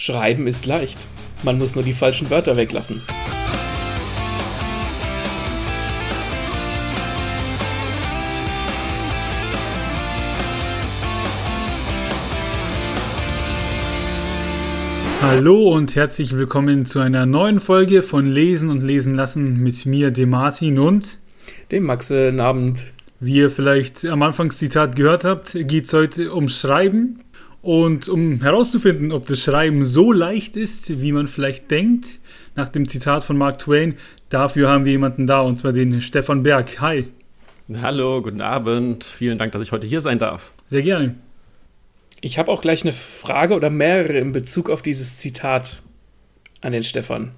Schreiben ist leicht. Man muss nur die falschen Wörter weglassen. Hallo und herzlich willkommen zu einer neuen Folge von Lesen und Lesen lassen mit mir, dem Martin und dem Maxe. Guten Abend. Wie ihr vielleicht am Anfangszitat gehört habt, geht es heute um Schreiben. Und um herauszufinden, ob das Schreiben so leicht ist, wie man vielleicht denkt, nach dem Zitat von Mark Twain, dafür haben wir jemanden da, und zwar den Stefan Berg. Hi. Hallo, guten Abend. Vielen Dank, dass ich heute hier sein darf. Sehr gerne. Ich habe auch gleich eine Frage oder mehrere in Bezug auf dieses Zitat an den Stefan.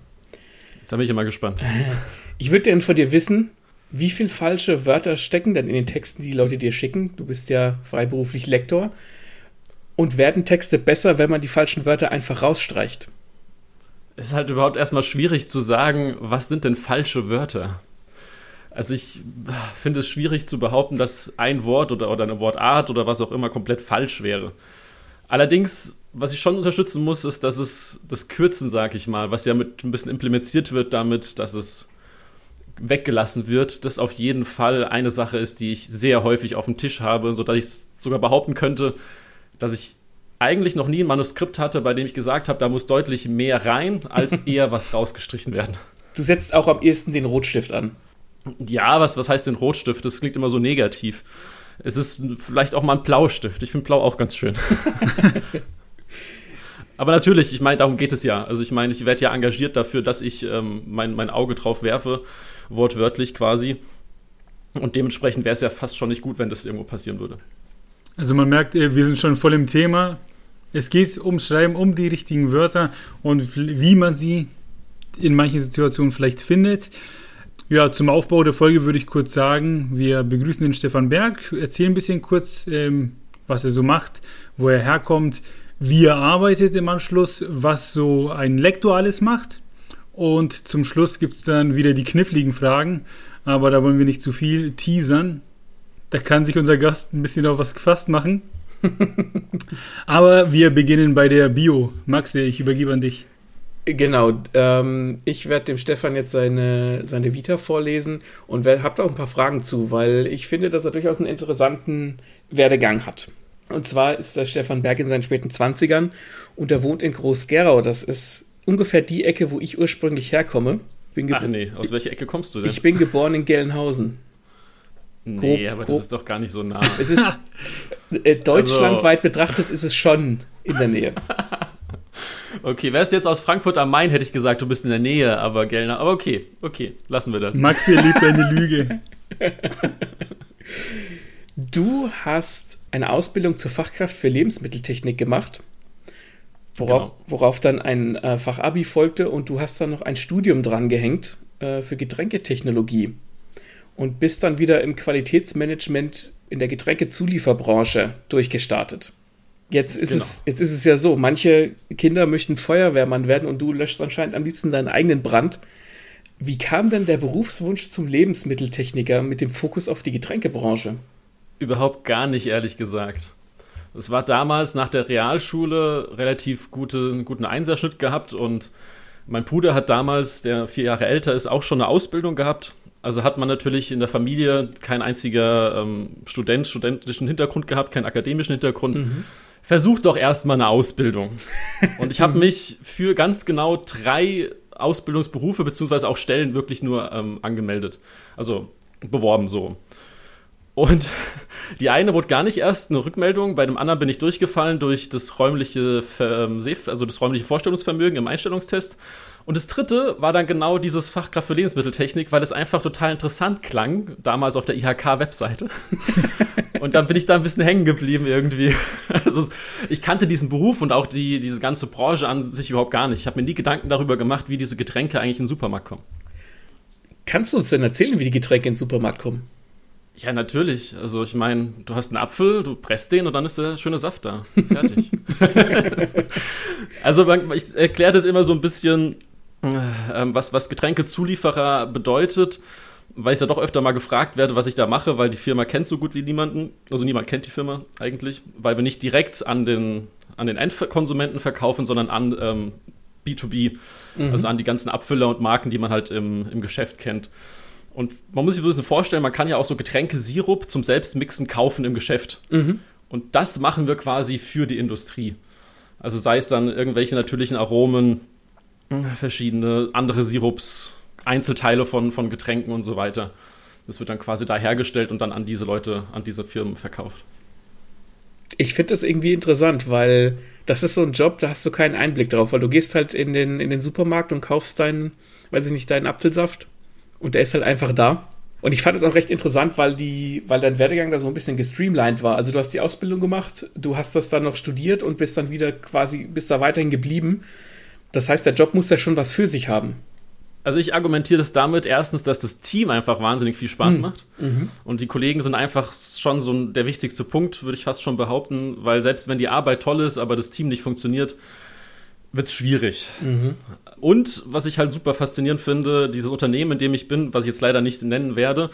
Da bin ich immer gespannt. Ich würde gerne von dir wissen, wie viele falsche Wörter stecken denn in den Texten, die die Leute dir schicken? Du bist ja freiberuflich Lektor. Und werden Texte besser, wenn man die falschen Wörter einfach rausstreicht? Es ist halt überhaupt erstmal schwierig zu sagen, was sind denn falsche Wörter? Also ich finde es schwierig zu behaupten, dass ein Wort oder, oder eine Wortart oder was auch immer komplett falsch wäre. Allerdings, was ich schon unterstützen muss, ist, dass es das Kürzen, sag ich mal, was ja mit ein bisschen implementiert wird damit, dass es weggelassen wird, das auf jeden Fall eine Sache ist, die ich sehr häufig auf dem Tisch habe, sodass ich sogar behaupten könnte, dass ich eigentlich noch nie ein Manuskript hatte, bei dem ich gesagt habe, da muss deutlich mehr rein, als eher was rausgestrichen werden. Du setzt auch am ehesten den Rotstift an. Ja, was, was heißt denn Rotstift? Das klingt immer so negativ. Es ist vielleicht auch mal ein Blaustift. Ich finde Blau auch ganz schön. Aber natürlich, ich meine, darum geht es ja. Also ich meine, ich werde ja engagiert dafür, dass ich ähm, mein, mein Auge drauf werfe, wortwörtlich quasi. Und dementsprechend wäre es ja fast schon nicht gut, wenn das irgendwo passieren würde. Also man merkt, äh, wir sind schon voll im Thema. Es geht ums Schreiben, um die richtigen Wörter und wie man sie in manchen Situationen vielleicht findet. Ja, zum Aufbau der Folge würde ich kurz sagen, wir begrüßen den Stefan Berg, erzählen ein bisschen kurz, ähm, was er so macht, wo er herkommt, wie er arbeitet im Anschluss, was so ein Lektor alles macht. Und zum Schluss gibt es dann wieder die kniffligen Fragen, aber da wollen wir nicht zu viel teasern. Da kann sich unser Gast ein bisschen auf was gefasst machen. Aber wir beginnen bei der Bio. Maxe, ich übergebe an dich. Genau, ähm, ich werde dem Stefan jetzt seine, seine Vita vorlesen und habe da auch ein paar Fragen zu, weil ich finde, dass er durchaus einen interessanten Werdegang hat. Und zwar ist der Stefan Berg in seinen späten 20ern und er wohnt in Groß-Gerau. Das ist ungefähr die Ecke, wo ich ursprünglich herkomme. Ach nee, aus welcher Ecke kommst du denn? Ich bin geboren in Gelnhausen. Nee, grob, aber grob. das ist doch gar nicht so nah. Es ist äh, deutschlandweit also. betrachtet ist es schon in der Nähe. okay, wärst du jetzt aus Frankfurt am Main, hätte ich gesagt, du bist in der Nähe, aber Gellner. Aber okay, okay, lassen wir das. Maxi liebt deine Lüge. Du hast eine Ausbildung zur Fachkraft für Lebensmitteltechnik gemacht, worauf, genau. worauf dann ein äh, Fachabi folgte und du hast dann noch ein Studium dran gehängt äh, für Getränketechnologie und bist dann wieder im Qualitätsmanagement in der Getränkezulieferbranche durchgestartet. Jetzt ist, genau. es, jetzt ist es ja so, manche Kinder möchten Feuerwehrmann werden und du löscht anscheinend am liebsten deinen eigenen Brand. Wie kam denn der Berufswunsch zum Lebensmitteltechniker mit dem Fokus auf die Getränkebranche? Überhaupt gar nicht, ehrlich gesagt. Es war damals nach der Realschule relativ gute, guten Einserschnitt gehabt und mein Bruder hat damals, der vier Jahre älter ist, auch schon eine Ausbildung gehabt also hat man natürlich in der Familie kein einziger ähm, Student, studentischen Hintergrund gehabt, keinen akademischen Hintergrund. Mhm. Versucht doch erstmal eine Ausbildung. Und ich habe mich für ganz genau drei Ausbildungsberufe beziehungsweise auch Stellen wirklich nur ähm, angemeldet. Also beworben so. Und die eine wurde gar nicht erst eine Rückmeldung, bei dem anderen bin ich durchgefallen durch das räumliche, ähm, also das räumliche Vorstellungsvermögen im Einstellungstest. Und das dritte war dann genau dieses Fachkraft für Lebensmitteltechnik, weil es einfach total interessant klang, damals auf der IHK-Webseite. und dann bin ich da ein bisschen hängen geblieben irgendwie. Also ich kannte diesen Beruf und auch die, diese ganze Branche an sich überhaupt gar nicht. Ich habe mir nie Gedanken darüber gemacht, wie diese Getränke eigentlich in den Supermarkt kommen. Kannst du uns denn erzählen, wie die Getränke in den Supermarkt kommen? Ja, natürlich. Also ich meine, du hast einen Apfel, du presst den und dann ist der schöne Saft da. Fertig. also ich erkläre das immer so ein bisschen was, was Getränkezulieferer bedeutet, weil ich ja doch öfter mal gefragt werde, was ich da mache, weil die Firma kennt so gut wie niemanden. Also niemand kennt die Firma eigentlich, weil wir nicht direkt an den, an den Endkonsumenten verkaufen, sondern an ähm, B2B, mhm. also an die ganzen Abfüller und Marken, die man halt im, im Geschäft kennt. Und man muss sich ein bisschen vorstellen, man kann ja auch so Getränkesirup zum Selbstmixen kaufen im Geschäft. Mhm. Und das machen wir quasi für die Industrie. Also sei es dann irgendwelche natürlichen Aromen, verschiedene andere Sirups, Einzelteile von, von Getränken und so weiter. Das wird dann quasi da hergestellt und dann an diese Leute, an diese Firmen verkauft. Ich finde das irgendwie interessant, weil das ist so ein Job, da hast du keinen Einblick drauf, weil du gehst halt in den, in den Supermarkt und kaufst deinen, weiß ich nicht, deinen Apfelsaft und der ist halt einfach da. Und ich fand es auch recht interessant, weil die, weil dein Werdegang da so ein bisschen gestreamlined war. Also du hast die Ausbildung gemacht, du hast das dann noch studiert und bist dann wieder quasi, bist da weiterhin geblieben. Das heißt, der Job muss ja schon was für sich haben. Also ich argumentiere das damit erstens, dass das Team einfach wahnsinnig viel Spaß mhm. macht. Mhm. Und die Kollegen sind einfach schon so der wichtigste Punkt, würde ich fast schon behaupten, weil selbst wenn die Arbeit toll ist, aber das Team nicht funktioniert, wird es schwierig. Mhm. Und was ich halt super faszinierend finde, dieses Unternehmen, in dem ich bin, was ich jetzt leider nicht nennen werde,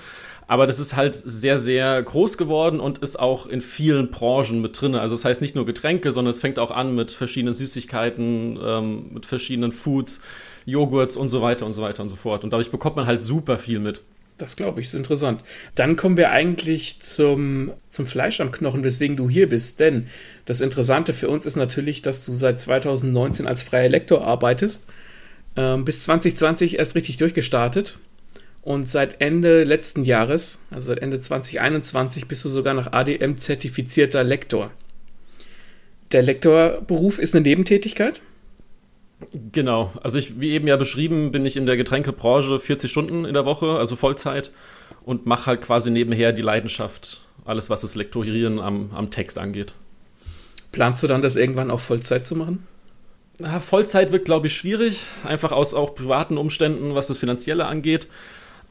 aber das ist halt sehr, sehr groß geworden und ist auch in vielen Branchen mit drin. Also das heißt nicht nur Getränke, sondern es fängt auch an mit verschiedenen Süßigkeiten, ähm, mit verschiedenen Foods, Joghurts und so weiter und so weiter und so fort. Und dadurch bekommt man halt super viel mit. Das glaube ich, ist interessant. Dann kommen wir eigentlich zum, zum Fleisch am Knochen, weswegen du hier bist. Denn das Interessante für uns ist natürlich, dass du seit 2019 als freier Lektor arbeitest. Ähm, bis 2020 erst richtig durchgestartet. Und seit Ende letzten Jahres, also seit Ende 2021, bist du sogar nach ADM zertifizierter Lektor. Der Lektorberuf ist eine Nebentätigkeit? Genau, also ich, wie eben ja beschrieben, bin ich in der Getränkebranche 40 Stunden in der Woche, also Vollzeit, und mache halt quasi nebenher die Leidenschaft, alles was das Lektorieren am, am Text angeht. Planst du dann das irgendwann auch Vollzeit zu machen? Na, Vollzeit wird, glaube ich, schwierig, einfach aus auch privaten Umständen, was das Finanzielle angeht.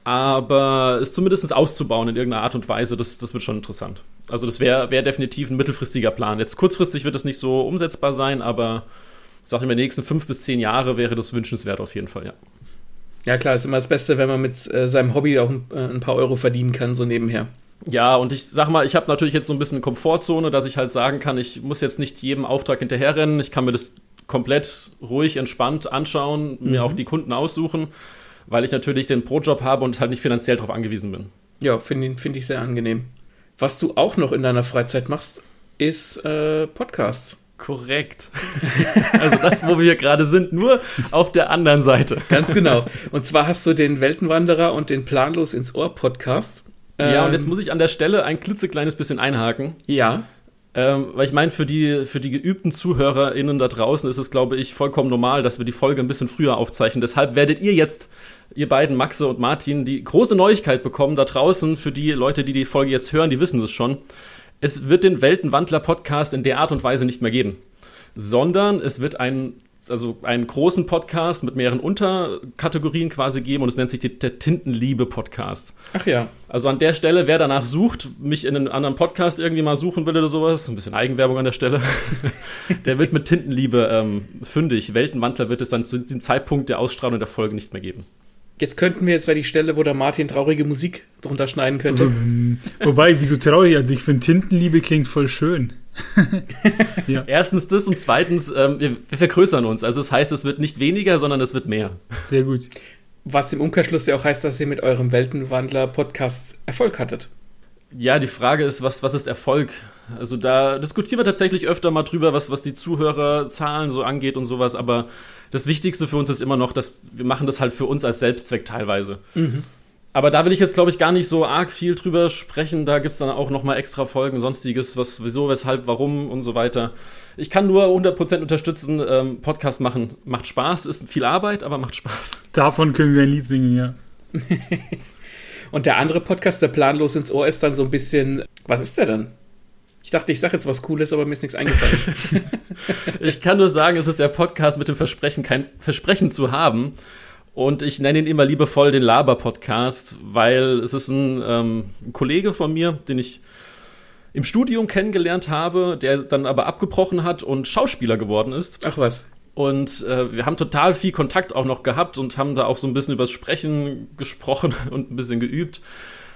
Aber es zumindest auszubauen in irgendeiner Art und Weise, das, das wird schon interessant. Also das wäre wär definitiv ein mittelfristiger Plan. Jetzt kurzfristig wird es nicht so umsetzbar sein, aber sage ich mal, die nächsten fünf bis zehn Jahre wäre das wünschenswert auf jeden Fall, ja. Ja, klar, ist immer das Beste, wenn man mit äh, seinem Hobby auch ein, äh, ein, paar Euro verdienen kann, so nebenher. Ja, und ich sag mal, ich habe natürlich jetzt so ein bisschen Komfortzone, dass ich halt sagen kann, ich muss jetzt nicht jedem Auftrag hinterherrennen. Ich kann mir das komplett ruhig, entspannt anschauen, mhm. mir auch die Kunden aussuchen, weil ich natürlich den Pro-Job habe und halt nicht finanziell darauf angewiesen bin. Ja, finde find ich sehr angenehm. Was du auch noch in deiner Freizeit machst, ist äh, Podcasts. Korrekt. also das, wo wir hier gerade sind, nur auf der anderen Seite. Ganz genau. Und zwar hast du den Weltenwanderer und den Planlos ins Ohr Podcast. Ja, ähm, und jetzt muss ich an der Stelle ein klitzekleines bisschen einhaken. Ja. Ähm, weil ich meine, für die, für die geübten ZuhörerInnen da draußen ist es, glaube ich, vollkommen normal, dass wir die Folge ein bisschen früher aufzeichnen. Deshalb werdet ihr jetzt, ihr beiden, Maxe und Martin, die große Neuigkeit bekommen da draußen. Für die Leute, die die Folge jetzt hören, die wissen es schon es wird den Weltenwandler-Podcast in der Art und Weise nicht mehr geben, sondern es wird einen, also einen großen Podcast mit mehreren Unterkategorien quasi geben und es nennt sich die, der Tintenliebe-Podcast. Ach ja. Also an der Stelle, wer danach sucht, mich in einen anderen Podcast irgendwie mal suchen will oder sowas, ein bisschen Eigenwerbung an der Stelle, der wird mit Tintenliebe ähm, fündig. Weltenwandler wird es dann zu diesem Zeitpunkt der Ausstrahlung der Folge nicht mehr geben. Jetzt könnten wir, jetzt wäre die Stelle, wo der Martin traurige Musik drunter schneiden könnte. Wobei, wieso traurig? Also ich finde Tintenliebe klingt voll schön. ja. Erstens das und zweitens, ähm, wir, wir, vergrößern uns. Also das heißt, es wird nicht weniger, sondern es wird mehr. Sehr gut. Was im Umkehrschluss ja auch heißt, dass ihr mit eurem Weltenwandler-Podcast Erfolg hattet. Ja, die Frage ist, was, was ist Erfolg? Also da diskutieren wir tatsächlich öfter mal drüber, was, was die Zuhörerzahlen so angeht und sowas, aber das Wichtigste für uns ist immer noch, dass wir machen das halt für uns als Selbstzweck teilweise. Mhm. Aber da will ich jetzt, glaube ich, gar nicht so arg viel drüber sprechen. Da gibt es dann auch noch mal extra Folgen, sonstiges, was, wieso, weshalb, warum und so weiter. Ich kann nur 100% unterstützen. Ähm, Podcast machen macht Spaß, ist viel Arbeit, aber macht Spaß. Davon können wir ein Lied singen, ja. und der andere Podcast, der planlos ins Ohr, ist dann so ein bisschen, was ist der dann? Ich dachte, ich sage jetzt was Cooles, aber mir ist nichts eingefallen. ich kann nur sagen, es ist der Podcast mit dem Versprechen, kein Versprechen zu haben. Und ich nenne ihn immer liebevoll den Laber-Podcast, weil es ist ein, ähm, ein Kollege von mir, den ich im Studium kennengelernt habe, der dann aber abgebrochen hat und Schauspieler geworden ist. Ach was. Und äh, wir haben total viel Kontakt auch noch gehabt und haben da auch so ein bisschen übers Sprechen gesprochen und ein bisschen geübt.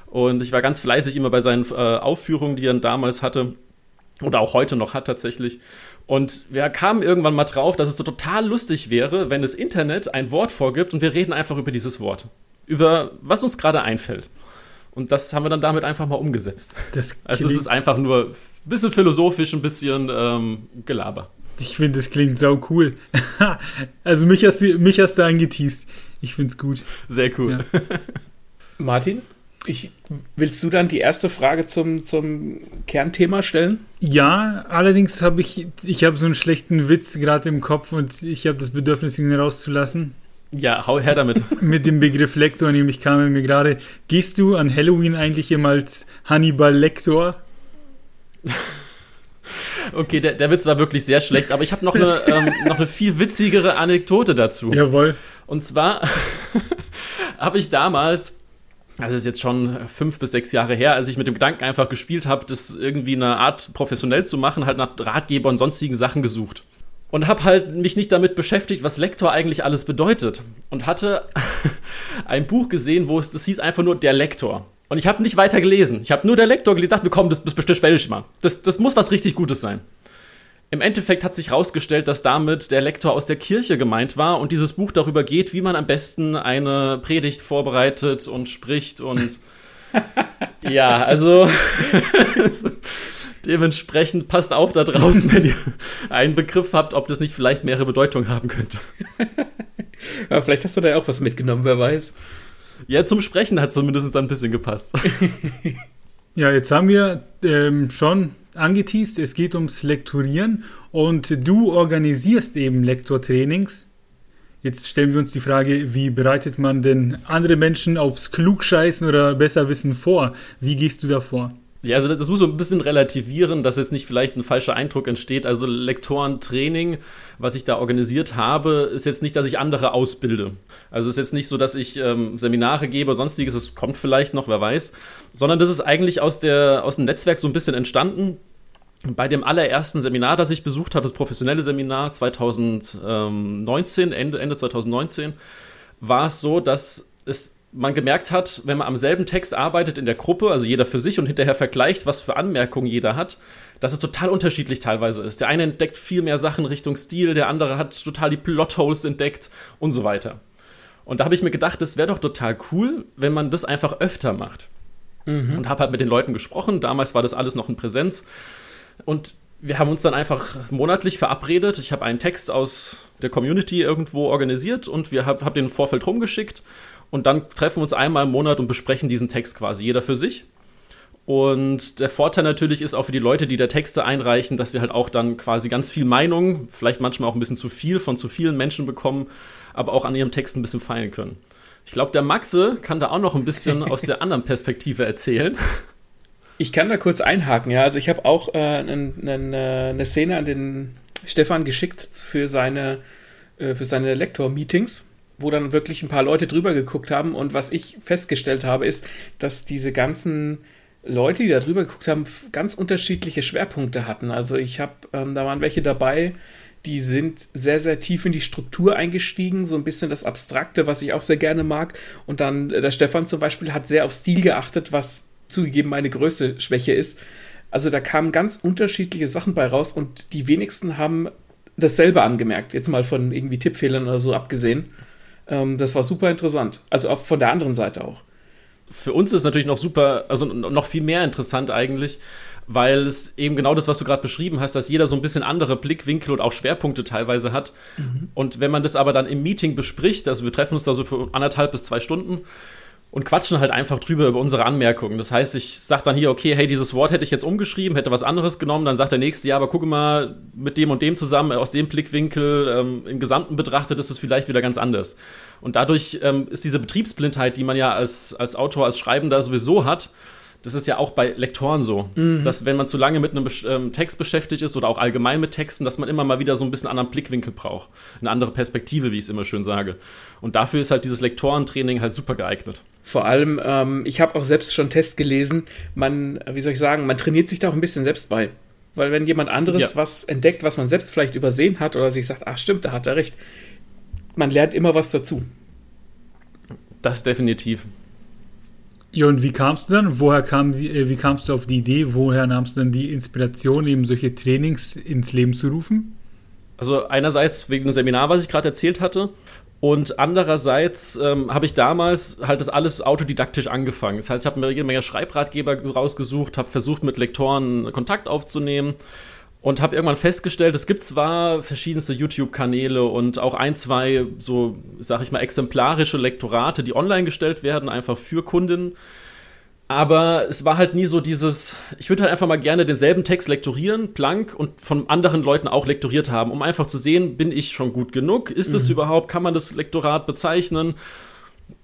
Und ich war ganz fleißig immer bei seinen äh, Aufführungen, die er damals hatte. Oder auch heute noch hat tatsächlich. Und wir kamen irgendwann mal drauf, dass es so total lustig wäre, wenn das Internet ein Wort vorgibt und wir reden einfach über dieses Wort. Über was uns gerade einfällt. Und das haben wir dann damit einfach mal umgesetzt. also es ist einfach nur ein bisschen philosophisch, ein bisschen ähm, Gelaber. Ich finde, das klingt sau cool. also mich hast, du, mich hast du angeteased. Ich finde es gut. Sehr cool. Ja. Martin, ich, willst du dann die erste Frage zum, zum Kernthema stellen? Ja, allerdings habe ich, ich habe so einen schlechten Witz gerade im Kopf und ich habe das Bedürfnis, ihn rauszulassen. Ja, hau her damit. Mit dem Begriff Lektor, nämlich kam mir gerade, gehst du an Halloween eigentlich immer als Hannibal Lektor? Okay, der, der Witz war wirklich sehr schlecht, aber ich habe noch, eine, ähm, noch eine viel witzigere Anekdote dazu. Jawohl. Und zwar habe ich damals, also ist jetzt schon fünf bis sechs Jahre her, als ich mit dem Gedanken einfach gespielt habe, das irgendwie eine Art professionell zu machen, halt nach Ratgeber und sonstigen Sachen gesucht. Und habe halt mich nicht damit beschäftigt, was Lektor eigentlich alles bedeutet. Und hatte ein Buch gesehen, wo es das hieß einfach nur der Lektor. Und ich habe nicht weiter gelesen. Ich habe nur der Lektor gelesen, dachte mir, komm, das, das bestelle ich mal. Das, das muss was richtig Gutes sein. Im Endeffekt hat sich herausgestellt, dass damit der Lektor aus der Kirche gemeint war und dieses Buch darüber geht, wie man am besten eine Predigt vorbereitet und spricht und ja, also dementsprechend passt auf da draußen, wenn ihr einen Begriff habt, ob das nicht vielleicht mehrere Bedeutungen haben könnte. Ja, vielleicht hast du da ja auch was mitgenommen, wer weiß. Ja, zum Sprechen hat zumindest ein bisschen gepasst. ja, jetzt haben wir ähm, schon angeteased, es geht ums Lektorieren und du organisierst eben Lektortrainings. Jetzt stellen wir uns die Frage, wie bereitet man denn andere Menschen aufs Klugscheißen oder Besserwissen vor? Wie gehst du da vor? Ja, also das muss so ein bisschen relativieren, dass jetzt nicht vielleicht ein falscher Eindruck entsteht. Also Lektorentraining, was ich da organisiert habe, ist jetzt nicht, dass ich andere ausbilde. Also es ist jetzt nicht so, dass ich ähm, Seminare gebe, sonstiges, es kommt vielleicht noch, wer weiß, sondern das ist eigentlich aus, der, aus dem Netzwerk so ein bisschen entstanden. Bei dem allerersten Seminar, das ich besucht habe, das professionelle Seminar 2019, Ende, Ende 2019, war es so, dass es man gemerkt hat, wenn man am selben Text arbeitet in der Gruppe, also jeder für sich und hinterher vergleicht, was für Anmerkungen jeder hat, dass es total unterschiedlich teilweise ist. Der eine entdeckt viel mehr Sachen Richtung Stil, der andere hat total die Plotholes entdeckt und so weiter. Und da habe ich mir gedacht, das wäre doch total cool, wenn man das einfach öfter macht. Mhm. Und habe halt mit den Leuten gesprochen. Damals war das alles noch in Präsenz. Und wir haben uns dann einfach monatlich verabredet. Ich habe einen Text aus der Community irgendwo organisiert und wir haben hab den Vorfeld rumgeschickt und dann treffen wir uns einmal im Monat und besprechen diesen Text quasi, jeder für sich. Und der Vorteil natürlich ist auch für die Leute, die da Texte einreichen, dass sie halt auch dann quasi ganz viel Meinung, vielleicht manchmal auch ein bisschen zu viel von zu vielen Menschen bekommen, aber auch an ihrem Text ein bisschen feilen können. Ich glaube, der Maxe kann da auch noch ein bisschen aus der anderen Perspektive erzählen. Ich kann da kurz einhaken, ja. Also ich habe auch äh, eine, eine Szene an den Stefan geschickt für seine, äh, für seine Lektor-Meetings wo dann wirklich ein paar Leute drüber geguckt haben. Und was ich festgestellt habe, ist, dass diese ganzen Leute, die da drüber geguckt haben, ganz unterschiedliche Schwerpunkte hatten. Also ich habe, ähm, da waren welche dabei, die sind sehr, sehr tief in die Struktur eingestiegen, so ein bisschen das Abstrakte, was ich auch sehr gerne mag. Und dann äh, der Stefan zum Beispiel hat sehr auf Stil geachtet, was zugegeben meine größte Schwäche ist. Also da kamen ganz unterschiedliche Sachen bei raus und die wenigsten haben dasselbe angemerkt. Jetzt mal von irgendwie Tippfehlern oder so abgesehen. Ähm, das war super interessant. Also auch von der anderen Seite auch. Für uns ist natürlich noch super, also noch viel mehr interessant eigentlich, weil es eben genau das, was du gerade beschrieben hast, dass jeder so ein bisschen andere Blickwinkel und auch Schwerpunkte teilweise hat. Mhm. Und wenn man das aber dann im Meeting bespricht, also wir treffen uns da so für anderthalb bis zwei Stunden, und quatschen halt einfach drüber über unsere Anmerkungen. Das heißt, ich sag dann hier, okay, hey, dieses Wort hätte ich jetzt umgeschrieben, hätte was anderes genommen, dann sagt der nächste, ja, aber gucke mal mit dem und dem zusammen, aus dem Blickwinkel, ähm, im Gesamten betrachtet, ist es vielleicht wieder ganz anders. Und dadurch ähm, ist diese Betriebsblindheit, die man ja als, als Autor, als Schreibender sowieso hat, das ist ja auch bei Lektoren so, mhm. dass wenn man zu lange mit einem ähm, Text beschäftigt ist oder auch allgemein mit Texten, dass man immer mal wieder so ein bisschen anderen Blickwinkel braucht. Eine andere Perspektive, wie ich es immer schön sage. Und dafür ist halt dieses Lektorentraining halt super geeignet. Vor allem, ähm, ich habe auch selbst schon Test gelesen, man, wie soll ich sagen, man trainiert sich da auch ein bisschen selbst bei. Weil wenn jemand anderes ja. was entdeckt, was man selbst vielleicht übersehen hat oder sich sagt, ach stimmt, da hat er recht, man lernt immer was dazu. Das definitiv. Ja, und wie kamst du dann? Woher kam die, äh, wie kamst du auf die Idee? Woher nahmst du dann die Inspiration, eben solche Trainings ins Leben zu rufen? Also einerseits wegen dem Seminar, was ich gerade erzählt hatte, und andererseits ähm, habe ich damals halt das alles autodidaktisch angefangen. Das heißt, ich habe mir jede Menge Schreibratgeber rausgesucht, habe versucht, mit Lektoren Kontakt aufzunehmen und habe irgendwann festgestellt, es gibt zwar verschiedenste YouTube-Kanäle und auch ein, zwei, so sag ich mal, exemplarische Lektorate, die online gestellt werden, einfach für Kunden. Aber es war halt nie so dieses, ich würde halt einfach mal gerne denselben Text lektorieren, blank und von anderen Leuten auch lektoriert haben, um einfach zu sehen, bin ich schon gut genug? Ist es mhm. überhaupt, kann man das Lektorat bezeichnen?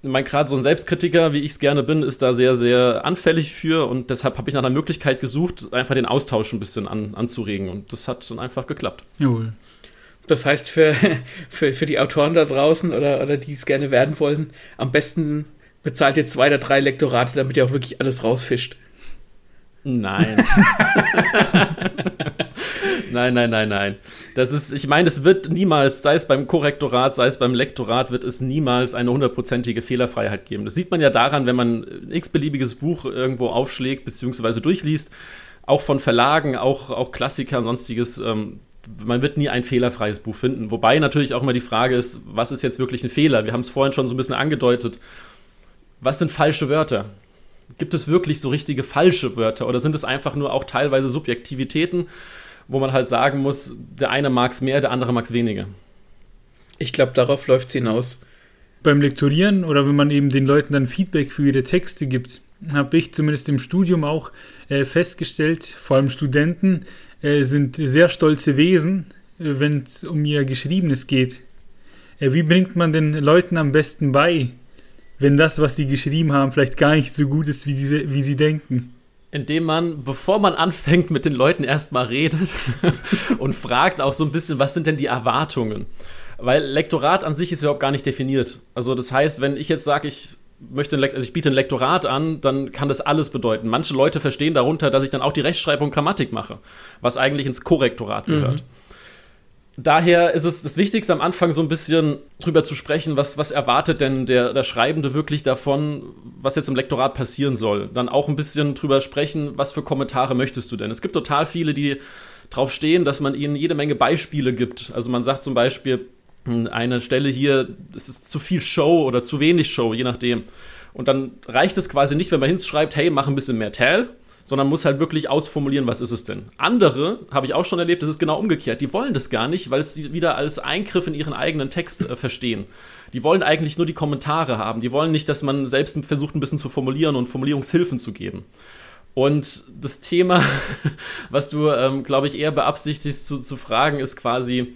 Mein gerade so ein Selbstkritiker, wie ich es gerne bin, ist da sehr, sehr anfällig für und deshalb habe ich nach einer Möglichkeit gesucht, einfach den Austausch ein bisschen an, anzuregen und das hat dann einfach geklappt. Jawohl. Das heißt, für, für, für die Autoren da draußen oder, oder die es gerne werden wollen, am besten bezahlt ihr zwei oder drei Lektorate, damit ihr auch wirklich alles rausfischt. Nein. nein, nein, nein, nein. Das ist, ich meine, es wird niemals, sei es beim Korrektorat, sei es beim Lektorat, wird es niemals eine hundertprozentige Fehlerfreiheit geben. Das sieht man ja daran, wenn man ein x-beliebiges Buch irgendwo aufschlägt bzw. durchliest, auch von Verlagen, auch, auch Klassiker sonstiges. Ähm, man wird nie ein fehlerfreies Buch finden. Wobei natürlich auch immer die Frage ist, was ist jetzt wirklich ein Fehler? Wir haben es vorhin schon so ein bisschen angedeutet was sind falsche Wörter? Gibt es wirklich so richtige falsche Wörter oder sind es einfach nur auch teilweise Subjektivitäten, wo man halt sagen muss, der eine mag es mehr, der andere mag es weniger? Ich glaube, darauf läuft es hinaus. Beim Lektorieren oder wenn man eben den Leuten dann Feedback für ihre Texte gibt, habe ich zumindest im Studium auch äh, festgestellt, vor allem Studenten äh, sind sehr stolze Wesen, äh, wenn es um ihr Geschriebenes geht. Äh, wie bringt man den Leuten am besten bei, wenn das, was sie geschrieben haben, vielleicht gar nicht so gut ist, wie, diese, wie sie denken. Indem man, bevor man anfängt, mit den Leuten erstmal redet und fragt auch so ein bisschen, was sind denn die Erwartungen? Weil Lektorat an sich ist überhaupt gar nicht definiert. Also das heißt, wenn ich jetzt sage, ich möchte also ich biete ein Lektorat an, dann kann das alles bedeuten. Manche Leute verstehen darunter, dass ich dann auch die Rechtschreibung Grammatik mache, was eigentlich ins Korrektorat gehört. Mhm daher ist es das Wichtigste am Anfang so ein bisschen drüber zu sprechen, was, was erwartet denn der, der Schreibende wirklich davon, was jetzt im Lektorat passieren soll. Dann auch ein bisschen drüber sprechen, was für Kommentare möchtest du denn. Es gibt total viele, die drauf stehen, dass man ihnen jede Menge Beispiele gibt. Also man sagt zum Beispiel, hm, eine Stelle hier, es ist zu viel Show oder zu wenig Show, je nachdem. Und dann reicht es quasi nicht, wenn man hinschreibt, hey, mach ein bisschen mehr Tell, sondern muss halt wirklich ausformulieren, was ist es denn. Andere, habe ich auch schon erlebt, das ist genau umgekehrt. Die wollen das gar nicht, weil es sie wieder als Eingriff in ihren eigenen Text äh, verstehen. Die wollen eigentlich nur die Kommentare haben. Die wollen nicht, dass man selbst versucht, ein bisschen zu formulieren und Formulierungshilfen zu geben. Und das Thema, was du, ähm, glaube ich, eher beabsichtigst zu, zu fragen, ist quasi,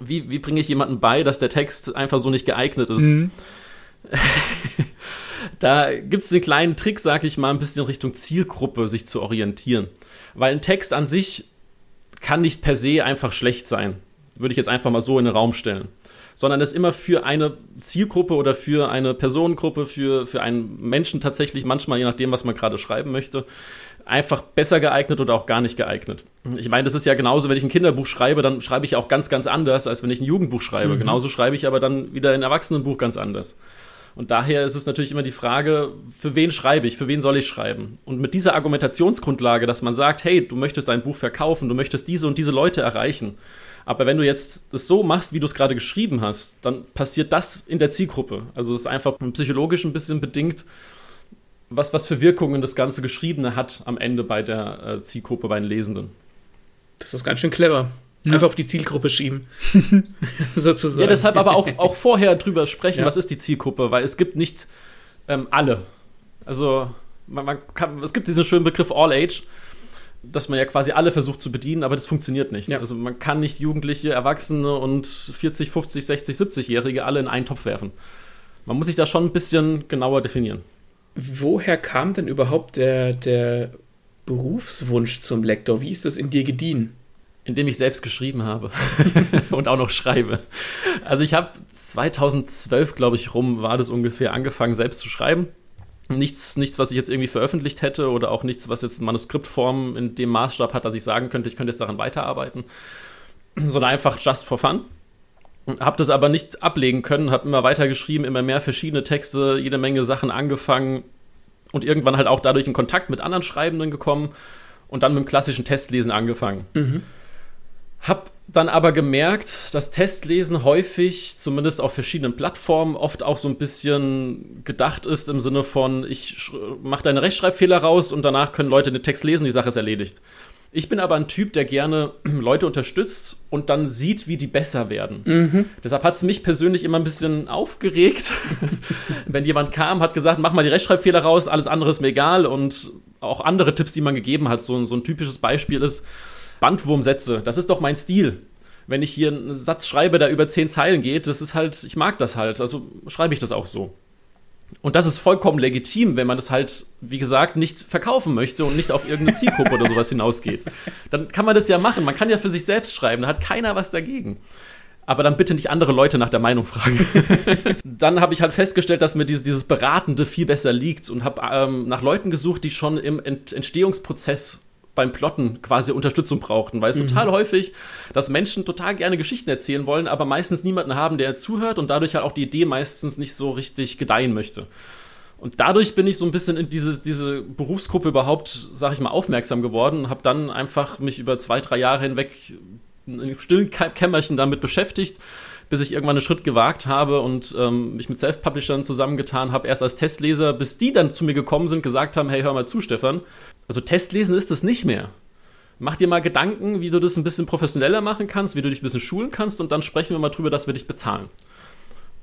wie, wie bringe ich jemandem bei, dass der Text einfach so nicht geeignet ist? Mhm. Da gibt es den kleinen Trick, sag ich mal, ein bisschen in Richtung Zielgruppe sich zu orientieren. Weil ein Text an sich kann nicht per se einfach schlecht sein. Würde ich jetzt einfach mal so in den Raum stellen. Sondern ist immer für eine Zielgruppe oder für eine Personengruppe, für, für einen Menschen tatsächlich, manchmal je nachdem, was man gerade schreiben möchte, einfach besser geeignet oder auch gar nicht geeignet. Ich meine, das ist ja genauso, wenn ich ein Kinderbuch schreibe, dann schreibe ich auch ganz, ganz anders, als wenn ich ein Jugendbuch schreibe. Mhm. Genauso schreibe ich aber dann wieder ein Erwachsenenbuch ganz anders. Und daher ist es natürlich immer die Frage, für wen schreibe ich, für wen soll ich schreiben? Und mit dieser Argumentationsgrundlage, dass man sagt, hey, du möchtest dein Buch verkaufen, du möchtest diese und diese Leute erreichen. Aber wenn du jetzt das so machst, wie du es gerade geschrieben hast, dann passiert das in der Zielgruppe. Also es ist einfach psychologisch ein bisschen bedingt, was, was für Wirkungen das ganze Geschriebene hat am Ende bei der äh, Zielgruppe, bei den Lesenden. Das ist ganz schön clever. Ja. Einfach auf die Zielgruppe schieben. Sozusagen. Ja, deshalb aber auch, auch vorher drüber sprechen, ja. was ist die Zielgruppe, weil es gibt nicht ähm, alle. Also, man, man kann, es gibt diesen schönen Begriff All Age, dass man ja quasi alle versucht zu bedienen, aber das funktioniert nicht. Ja. Also, man kann nicht Jugendliche, Erwachsene und 40, 50, 60, 70-Jährige alle in einen Topf werfen. Man muss sich da schon ein bisschen genauer definieren. Woher kam denn überhaupt der, der Berufswunsch zum Lektor? Wie ist das in dir gediehen? Indem ich selbst geschrieben habe und auch noch schreibe. Also ich habe 2012, glaube ich, rum, war das ungefähr angefangen, selbst zu schreiben. Nichts, nichts, was ich jetzt irgendwie veröffentlicht hätte oder auch nichts, was jetzt Manuskriptform in dem Maßstab hat, dass ich sagen könnte, ich könnte jetzt daran weiterarbeiten, sondern einfach just for fun. Habe das aber nicht ablegen können, habe immer weiter geschrieben, immer mehr verschiedene Texte, jede Menge Sachen angefangen und irgendwann halt auch dadurch in Kontakt mit anderen Schreibenden gekommen und dann mit dem klassischen Testlesen angefangen. Mhm. Hab dann aber gemerkt, dass Testlesen häufig, zumindest auf verschiedenen Plattformen, oft auch so ein bisschen gedacht ist im Sinne von, ich mache deine Rechtschreibfehler raus und danach können Leute den Text lesen, die Sache ist erledigt. Ich bin aber ein Typ, der gerne Leute unterstützt und dann sieht, wie die besser werden. Mhm. Deshalb hat es mich persönlich immer ein bisschen aufgeregt, wenn jemand kam, hat gesagt, mach mal die Rechtschreibfehler raus, alles andere ist mir egal und auch andere Tipps, die man gegeben hat. So, so ein typisches Beispiel ist Bandwurmsätze. Das ist doch mein Stil wenn ich hier einen Satz schreibe, der über zehn Zeilen geht, das ist halt, ich mag das halt, also schreibe ich das auch so. Und das ist vollkommen legitim, wenn man das halt, wie gesagt, nicht verkaufen möchte und nicht auf irgendeine Zielgruppe oder sowas hinausgeht. Dann kann man das ja machen. Man kann ja für sich selbst schreiben, da hat keiner was dagegen. Aber dann bitte nicht andere Leute nach der Meinung fragen. dann habe ich halt festgestellt, dass mir dieses, dieses Beratende viel besser liegt und habe ähm, nach Leuten gesucht, die schon im Ent Entstehungsprozess beim Plotten quasi Unterstützung brauchten, weil es mhm. total häufig, dass Menschen total gerne Geschichten erzählen wollen, aber meistens niemanden haben, der zuhört und dadurch halt auch die Idee meistens nicht so richtig gedeihen möchte. Und dadurch bin ich so ein bisschen in diese, diese Berufsgruppe überhaupt, sag ich mal, aufmerksam geworden und habe dann einfach mich über zwei, drei Jahre hinweg in einem stillen Kämmerchen damit beschäftigt, bis ich irgendwann einen Schritt gewagt habe und ähm, mich mit Self-Publishern zusammengetan habe, erst als Testleser, bis die dann zu mir gekommen sind, gesagt haben, hey, hör mal zu, Stefan, also Testlesen ist es nicht mehr. Mach dir mal Gedanken, wie du das ein bisschen professioneller machen kannst, wie du dich ein bisschen schulen kannst und dann sprechen wir mal drüber, dass wir dich bezahlen.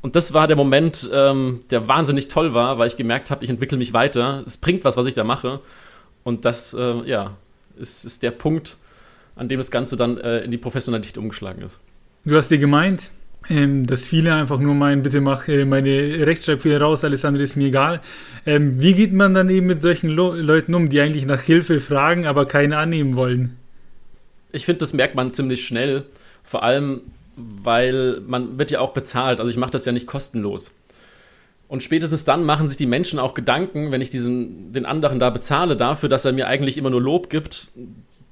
Und das war der Moment, ähm, der wahnsinnig toll war, weil ich gemerkt habe, ich entwickle mich weiter. Es bringt was, was ich da mache. Und das, äh, ja, ist, ist der Punkt, an dem das Ganze dann äh, in die Professionalität umgeschlagen ist. Du hast dir gemeint, ähm, dass viele einfach nur meinen, bitte mach äh, meine Rechtschreibfehler raus, alles andere ist mir egal. Ähm, wie geht man dann eben mit solchen Lo Leuten um, die eigentlich nach Hilfe fragen, aber keine annehmen wollen? Ich finde, das merkt man ziemlich schnell. Vor allem, weil man wird ja auch bezahlt. Also ich mache das ja nicht kostenlos. Und spätestens dann machen sich die Menschen auch Gedanken, wenn ich diesen, den anderen da bezahle dafür, dass er mir eigentlich immer nur Lob gibt.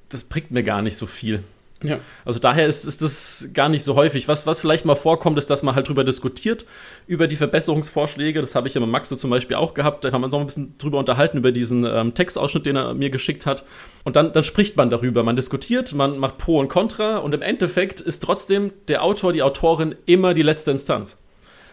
Das bringt mir gar nicht so viel. Ja. Also daher ist, ist das gar nicht so häufig. Was, was vielleicht mal vorkommt, ist, dass man halt drüber diskutiert, über die Verbesserungsvorschläge. Das habe ich ja mit Maxe zum Beispiel auch gehabt. Da haben wir uns noch ein bisschen drüber unterhalten, über diesen ähm, Textausschnitt, den er mir geschickt hat. Und dann, dann spricht man darüber. Man diskutiert, man macht Pro und Contra und im Endeffekt ist trotzdem der Autor, die Autorin immer die letzte Instanz.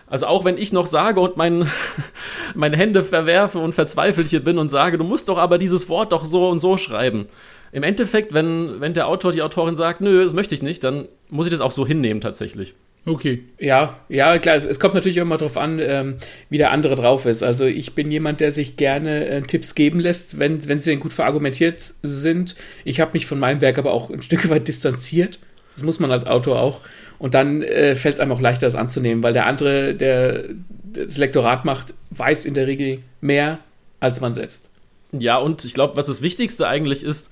Also auch wenn ich noch sage und mein, meine Hände verwerfe und verzweifelt hier bin und sage, du musst doch aber dieses Wort doch so und so schreiben im Endeffekt, wenn, wenn der Autor, die Autorin sagt, nö, das möchte ich nicht, dann muss ich das auch so hinnehmen tatsächlich. Okay. Ja, ja, klar. Es, es kommt natürlich auch mal drauf an, ähm, wie der andere drauf ist. Also ich bin jemand, der sich gerne äh, Tipps geben lässt, wenn, wenn sie denn gut verargumentiert sind. Ich habe mich von meinem Werk aber auch ein Stück weit distanziert. Das muss man als Autor auch. Und dann äh, fällt es einem auch leichter, das anzunehmen, weil der andere, der das Lektorat macht, weiß in der Regel mehr als man selbst. Ja, und ich glaube, was das Wichtigste eigentlich ist,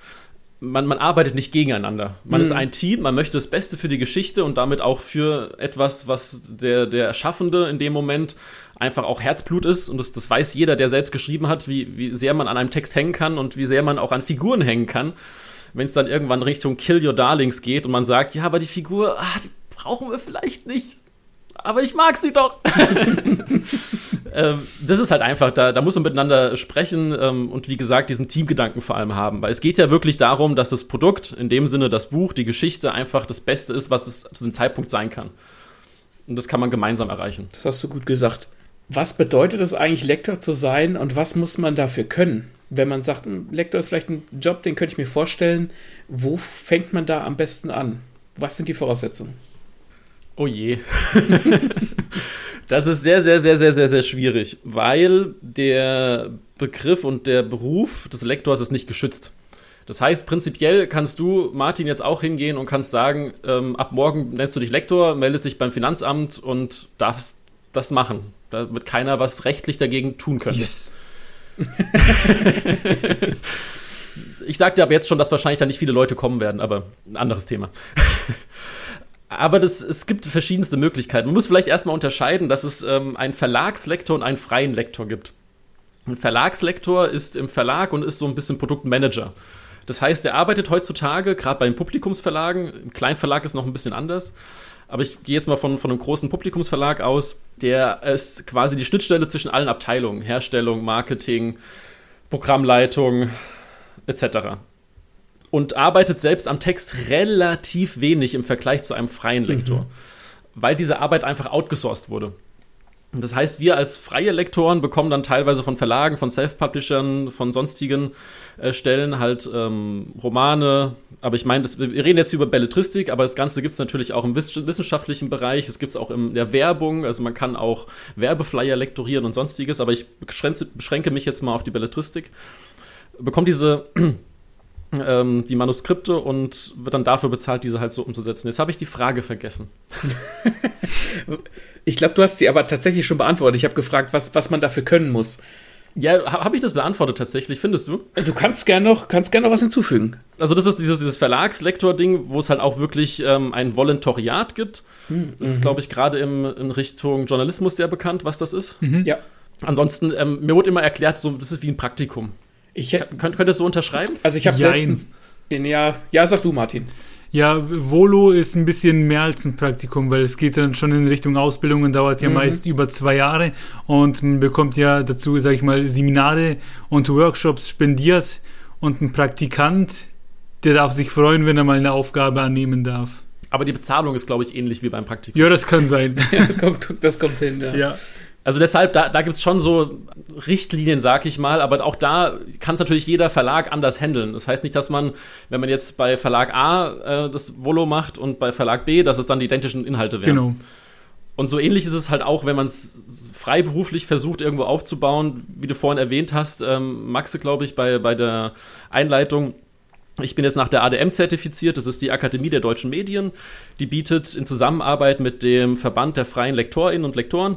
man, man arbeitet nicht gegeneinander. Man mhm. ist ein Team, man möchte das Beste für die Geschichte und damit auch für etwas, was der, der Erschaffende in dem Moment einfach auch Herzblut ist. Und das, das weiß jeder, der selbst geschrieben hat, wie, wie sehr man an einem Text hängen kann und wie sehr man auch an Figuren hängen kann. Wenn es dann irgendwann Richtung Kill Your Darlings geht und man sagt, ja, aber die Figur, ah, die brauchen wir vielleicht nicht aber ich mag sie doch. ähm, das ist halt einfach, da, da muss man miteinander sprechen ähm, und wie gesagt, diesen Teamgedanken vor allem haben. Weil es geht ja wirklich darum, dass das Produkt, in dem Sinne das Buch, die Geschichte einfach das Beste ist, was es zu dem Zeitpunkt sein kann. Und das kann man gemeinsam erreichen. Das hast du gut gesagt. Was bedeutet es eigentlich, Lektor zu sein und was muss man dafür können? Wenn man sagt, Lektor ist vielleicht ein Job, den könnte ich mir vorstellen, wo fängt man da am besten an? Was sind die Voraussetzungen? Oh je. das ist sehr, sehr, sehr, sehr, sehr, sehr schwierig, weil der Begriff und der Beruf des Lektors ist nicht geschützt. Das heißt, prinzipiell kannst du, Martin, jetzt auch hingehen und kannst sagen, ähm, ab morgen nennst du dich Lektor, meldest dich beim Finanzamt und darfst das machen. Da wird keiner was rechtlich dagegen tun können. Yes. ich sagte aber jetzt schon, dass wahrscheinlich da nicht viele Leute kommen werden, aber ein anderes Thema. Aber das, es gibt verschiedenste Möglichkeiten. Man muss vielleicht erstmal unterscheiden, dass es ähm, einen Verlagslektor und einen freien Lektor gibt. Ein Verlagslektor ist im Verlag und ist so ein bisschen Produktmanager. Das heißt, er arbeitet heutzutage, gerade bei den Publikumsverlagen, im Kleinverlag ist noch ein bisschen anders, aber ich gehe jetzt mal von, von einem großen Publikumsverlag aus, der ist quasi die Schnittstelle zwischen allen Abteilungen, Herstellung, Marketing, Programmleitung etc. Und arbeitet selbst am Text relativ wenig im Vergleich zu einem freien Lektor, mhm. weil diese Arbeit einfach outgesourced wurde. Das heißt, wir als freie Lektoren bekommen dann teilweise von Verlagen, von Self-Publishern, von sonstigen äh, Stellen halt ähm, Romane. Aber ich meine, wir reden jetzt über Belletristik, aber das Ganze gibt es natürlich auch im wissenschaftlichen Bereich. Es gibt es auch in der Werbung. Also man kann auch Werbeflyer lektorieren und sonstiges. Aber ich beschränke, beschränke mich jetzt mal auf die Belletristik. Bekommt diese ähm, die Manuskripte und wird dann dafür bezahlt, diese halt so umzusetzen. Jetzt habe ich die Frage vergessen. Ich glaube, du hast sie aber tatsächlich schon beantwortet. Ich habe gefragt, was, was man dafür können muss. Ja, habe ich das beantwortet tatsächlich, findest du? Du kannst gerne noch, kannst gern noch was hinzufügen. Also das ist dieses, dieses Verlagslektor-Ding, wo es halt auch wirklich ähm, ein Volontariat gibt. Hm, das ist, mhm. glaube ich, gerade in Richtung Journalismus sehr bekannt, was das ist. Mhm. Ja. Ansonsten, ähm, mir wurde immer erklärt, so, das ist wie ein Praktikum. Ich Kön könnt, könnt ihr das so unterschreiben? Also ich habe selbst... In, ja, ja, sag du, Martin. Ja, Volo ist ein bisschen mehr als ein Praktikum, weil es geht dann schon in Richtung Ausbildung und dauert ja mhm. meist über zwei Jahre und man bekommt ja dazu, sag ich mal, Seminare und Workshops spendiert und ein Praktikant, der darf sich freuen, wenn er mal eine Aufgabe annehmen darf. Aber die Bezahlung ist, glaube ich, ähnlich wie beim Praktikum. Ja, das kann sein. ja, das, kommt, das kommt hin, ja. ja. Also deshalb, da, da gibt es schon so Richtlinien, sag ich mal, aber auch da kann es natürlich jeder Verlag anders handeln. Das heißt nicht, dass man, wenn man jetzt bei Verlag A äh, das Volo macht und bei Verlag B, dass es dann die identischen Inhalte wären. Genau. Und so ähnlich ist es halt auch, wenn man es freiberuflich versucht, irgendwo aufzubauen, wie du vorhin erwähnt hast, ähm, Maxe, glaube ich, bei, bei der Einleitung. Ich bin jetzt nach der ADM zertifiziert, das ist die Akademie der deutschen Medien. Die bietet in Zusammenarbeit mit dem Verband der freien Lektorinnen und Lektoren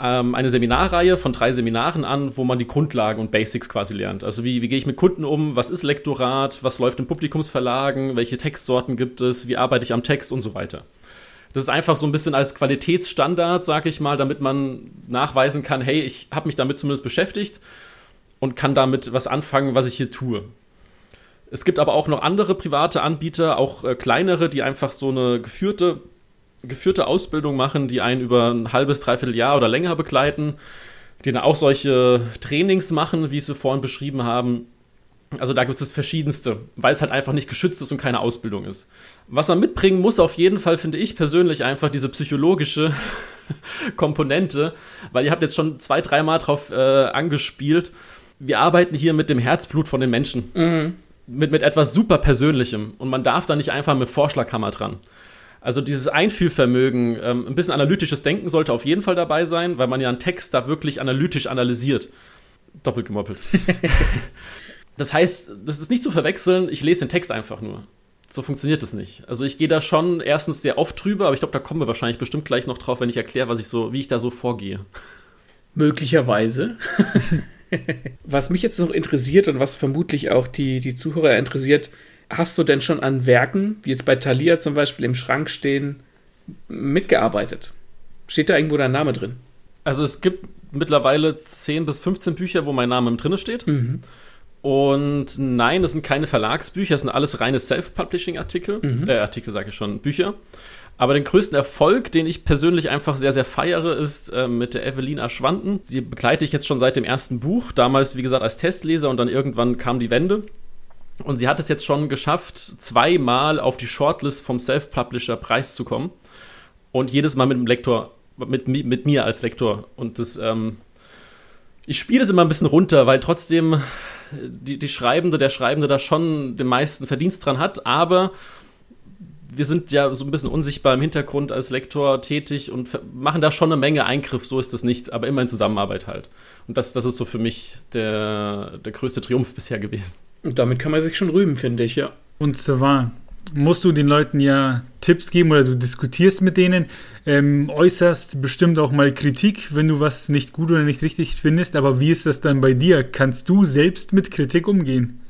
ähm, eine Seminarreihe von drei Seminaren an, wo man die Grundlagen und Basics quasi lernt. Also wie, wie gehe ich mit Kunden um, was ist Lektorat, was läuft in Publikumsverlagen, welche Textsorten gibt es, wie arbeite ich am Text und so weiter. Das ist einfach so ein bisschen als Qualitätsstandard, sag ich mal, damit man nachweisen kann, hey, ich habe mich damit zumindest beschäftigt und kann damit was anfangen, was ich hier tue. Es gibt aber auch noch andere private Anbieter, auch äh, kleinere, die einfach so eine geführte geführte Ausbildung machen, die einen über ein halbes, dreiviertel Jahr oder länger begleiten, die dann auch solche Trainings machen, wie es wir vorhin beschrieben haben. Also da gibt es das Verschiedenste, weil es halt einfach nicht geschützt ist und keine Ausbildung ist. Was man mitbringen muss, auf jeden Fall, finde ich persönlich einfach diese psychologische Komponente, weil ihr habt jetzt schon zwei, dreimal drauf äh, angespielt. Wir arbeiten hier mit dem Herzblut von den Menschen. Mhm. Mit, mit etwas super Persönlichem. Und man darf da nicht einfach mit Vorschlaghammer dran. Also dieses Einfühlvermögen, ähm, ein bisschen analytisches Denken sollte auf jeden Fall dabei sein, weil man ja einen Text da wirklich analytisch analysiert. Doppelt gemoppelt. das heißt, das ist nicht zu verwechseln, ich lese den Text einfach nur. So funktioniert das nicht. Also ich gehe da schon erstens sehr oft drüber, aber ich glaube, da kommen wir wahrscheinlich bestimmt gleich noch drauf, wenn ich erkläre, was ich so, wie ich da so vorgehe. Möglicherweise. was mich jetzt noch interessiert und was vermutlich auch die, die Zuhörer interessiert, hast du denn schon an Werken, die jetzt bei Thalia zum Beispiel im Schrank stehen, mitgearbeitet? Steht da irgendwo dein Name drin? Also es gibt mittlerweile 10 bis 15 Bücher, wo mein Name drin steht. Mhm. Und nein, das sind keine Verlagsbücher, das sind alles reine Self-Publishing-Artikel. Mhm. Äh, Artikel sage ich schon, Bücher. Aber den größten Erfolg, den ich persönlich einfach sehr, sehr feiere, ist äh, mit der Evelina Schwanden. Sie begleite ich jetzt schon seit dem ersten Buch. Damals, wie gesagt, als Testleser und dann irgendwann kam die Wende. Und sie hat es jetzt schon geschafft, zweimal auf die Shortlist vom Self-Publisher Preis zu kommen. Und jedes Mal mit dem Lektor, mit, mit mir als Lektor. Und das, ähm, ich spiele es immer ein bisschen runter, weil trotzdem die, die Schreibende, der Schreibende da schon den meisten Verdienst dran hat, aber wir sind ja so ein bisschen unsichtbar im Hintergrund als Lektor tätig und machen da schon eine Menge Eingriff, so ist das nicht, aber immer in Zusammenarbeit halt. Und das, das ist so für mich der, der größte Triumph bisher gewesen. Und damit kann man sich schon rühmen, finde ich, ja. Und zwar musst du den Leuten ja Tipps geben oder du diskutierst mit denen, ähm, äußerst bestimmt auch mal Kritik, wenn du was nicht gut oder nicht richtig findest. Aber wie ist das dann bei dir? Kannst du selbst mit Kritik umgehen?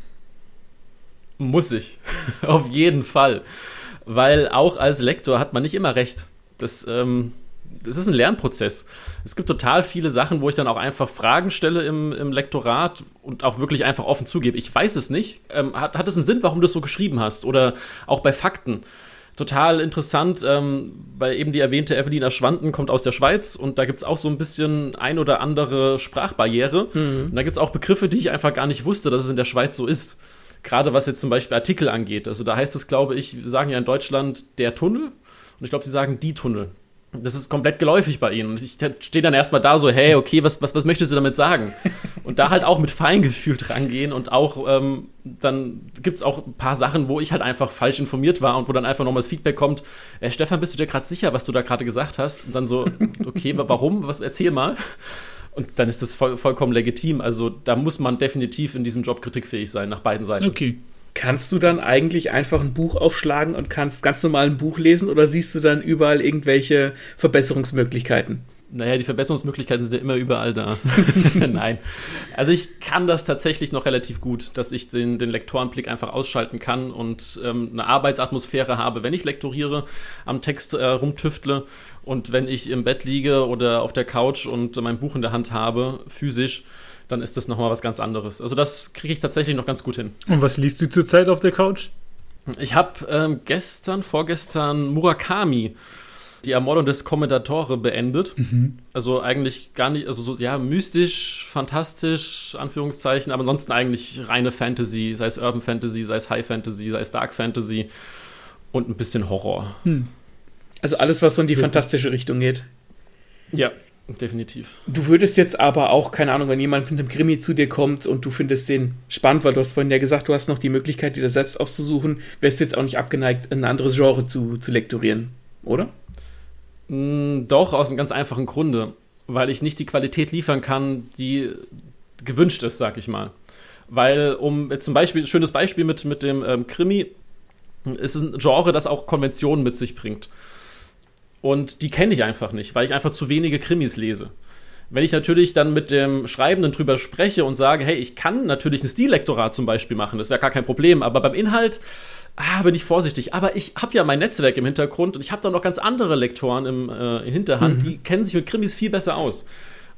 Muss ich. Auf jeden Fall. Weil auch als Lektor hat man nicht immer recht. Das ähm, das ist ein Lernprozess. Es gibt total viele Sachen, wo ich dann auch einfach Fragen stelle im, im Lektorat und auch wirklich einfach offen zugebe. Ich weiß es nicht. Ähm, hat, hat es einen Sinn, warum du das so geschrieben hast? Oder auch bei Fakten. total interessant, ähm, weil eben die erwähnte Evelina Schwanden kommt aus der Schweiz und da gibt es auch so ein bisschen ein oder andere Sprachbarriere. Mhm. Und da gibt es auch Begriffe, die ich einfach gar nicht wusste, dass es in der Schweiz so ist. Gerade was jetzt zum Beispiel Artikel angeht. Also da heißt es, glaube ich, wir sagen ja in Deutschland der Tunnel und ich glaube, sie sagen die Tunnel. Das ist komplett geläufig bei ihnen. Und ich stehe dann erstmal da so, hey, okay, was, was, was möchtest du damit sagen? Und da halt auch mit Feingefühl rangehen und auch, ähm, dann gibt's auch ein paar Sachen, wo ich halt einfach falsch informiert war und wo dann einfach nochmal das Feedback kommt, äh, Stefan, bist du dir gerade sicher, was du da gerade gesagt hast? Und dann so, okay, warum? Was, erzähl mal. Und dann ist das voll, vollkommen legitim. Also da muss man definitiv in diesem Job kritikfähig sein, nach beiden Seiten. Okay. Kannst du dann eigentlich einfach ein Buch aufschlagen und kannst ganz normal ein Buch lesen oder siehst du dann überall irgendwelche Verbesserungsmöglichkeiten? Naja, die Verbesserungsmöglichkeiten sind ja immer überall da. Nein. Also ich kann das tatsächlich noch relativ gut, dass ich den, den Lektorenblick einfach ausschalten kann und ähm, eine Arbeitsatmosphäre habe, wenn ich lektoriere, am Text äh, rumtüftle und wenn ich im Bett liege oder auf der Couch und mein Buch in der Hand habe, physisch, dann ist das nochmal was ganz anderes. Also das kriege ich tatsächlich noch ganz gut hin. Und was liest du zurzeit auf der Couch? Ich habe ähm, gestern, vorgestern Murakami, die Ermordung des Kommendatore beendet. Mhm. Also eigentlich gar nicht, also so, ja, mystisch, fantastisch, Anführungszeichen, aber ansonsten eigentlich reine Fantasy, sei es Urban Fantasy, sei es High Fantasy, sei es Dark Fantasy und ein bisschen Horror. Hm. Also alles, was so in die ja. fantastische Richtung geht. Ja, definitiv. Du würdest jetzt aber auch, keine Ahnung, wenn jemand mit einem Krimi zu dir kommt und du findest den spannend, weil du hast vorhin ja gesagt, du hast noch die Möglichkeit, dir das selbst auszusuchen, wärst du jetzt auch nicht abgeneigt, ein anderes Genre zu, zu lektorieren, oder? Mm, doch, aus einem ganz einfachen Grunde. Weil ich nicht die Qualität liefern kann, die gewünscht ist, sag ich mal. Weil, um zum Beispiel, schönes Beispiel mit, mit dem ähm, Krimi, ist ein Genre, das auch Konventionen mit sich bringt. Und die kenne ich einfach nicht, weil ich einfach zu wenige Krimis lese. Wenn ich natürlich dann mit dem Schreibenden drüber spreche und sage, hey, ich kann natürlich ein Stillektorat zum Beispiel machen, das ist ja gar kein Problem, aber beim Inhalt ah, bin ich vorsichtig. Aber ich habe ja mein Netzwerk im Hintergrund und ich habe da noch ganz andere Lektoren im äh, Hinterhand, mhm. die kennen sich mit Krimis viel besser aus.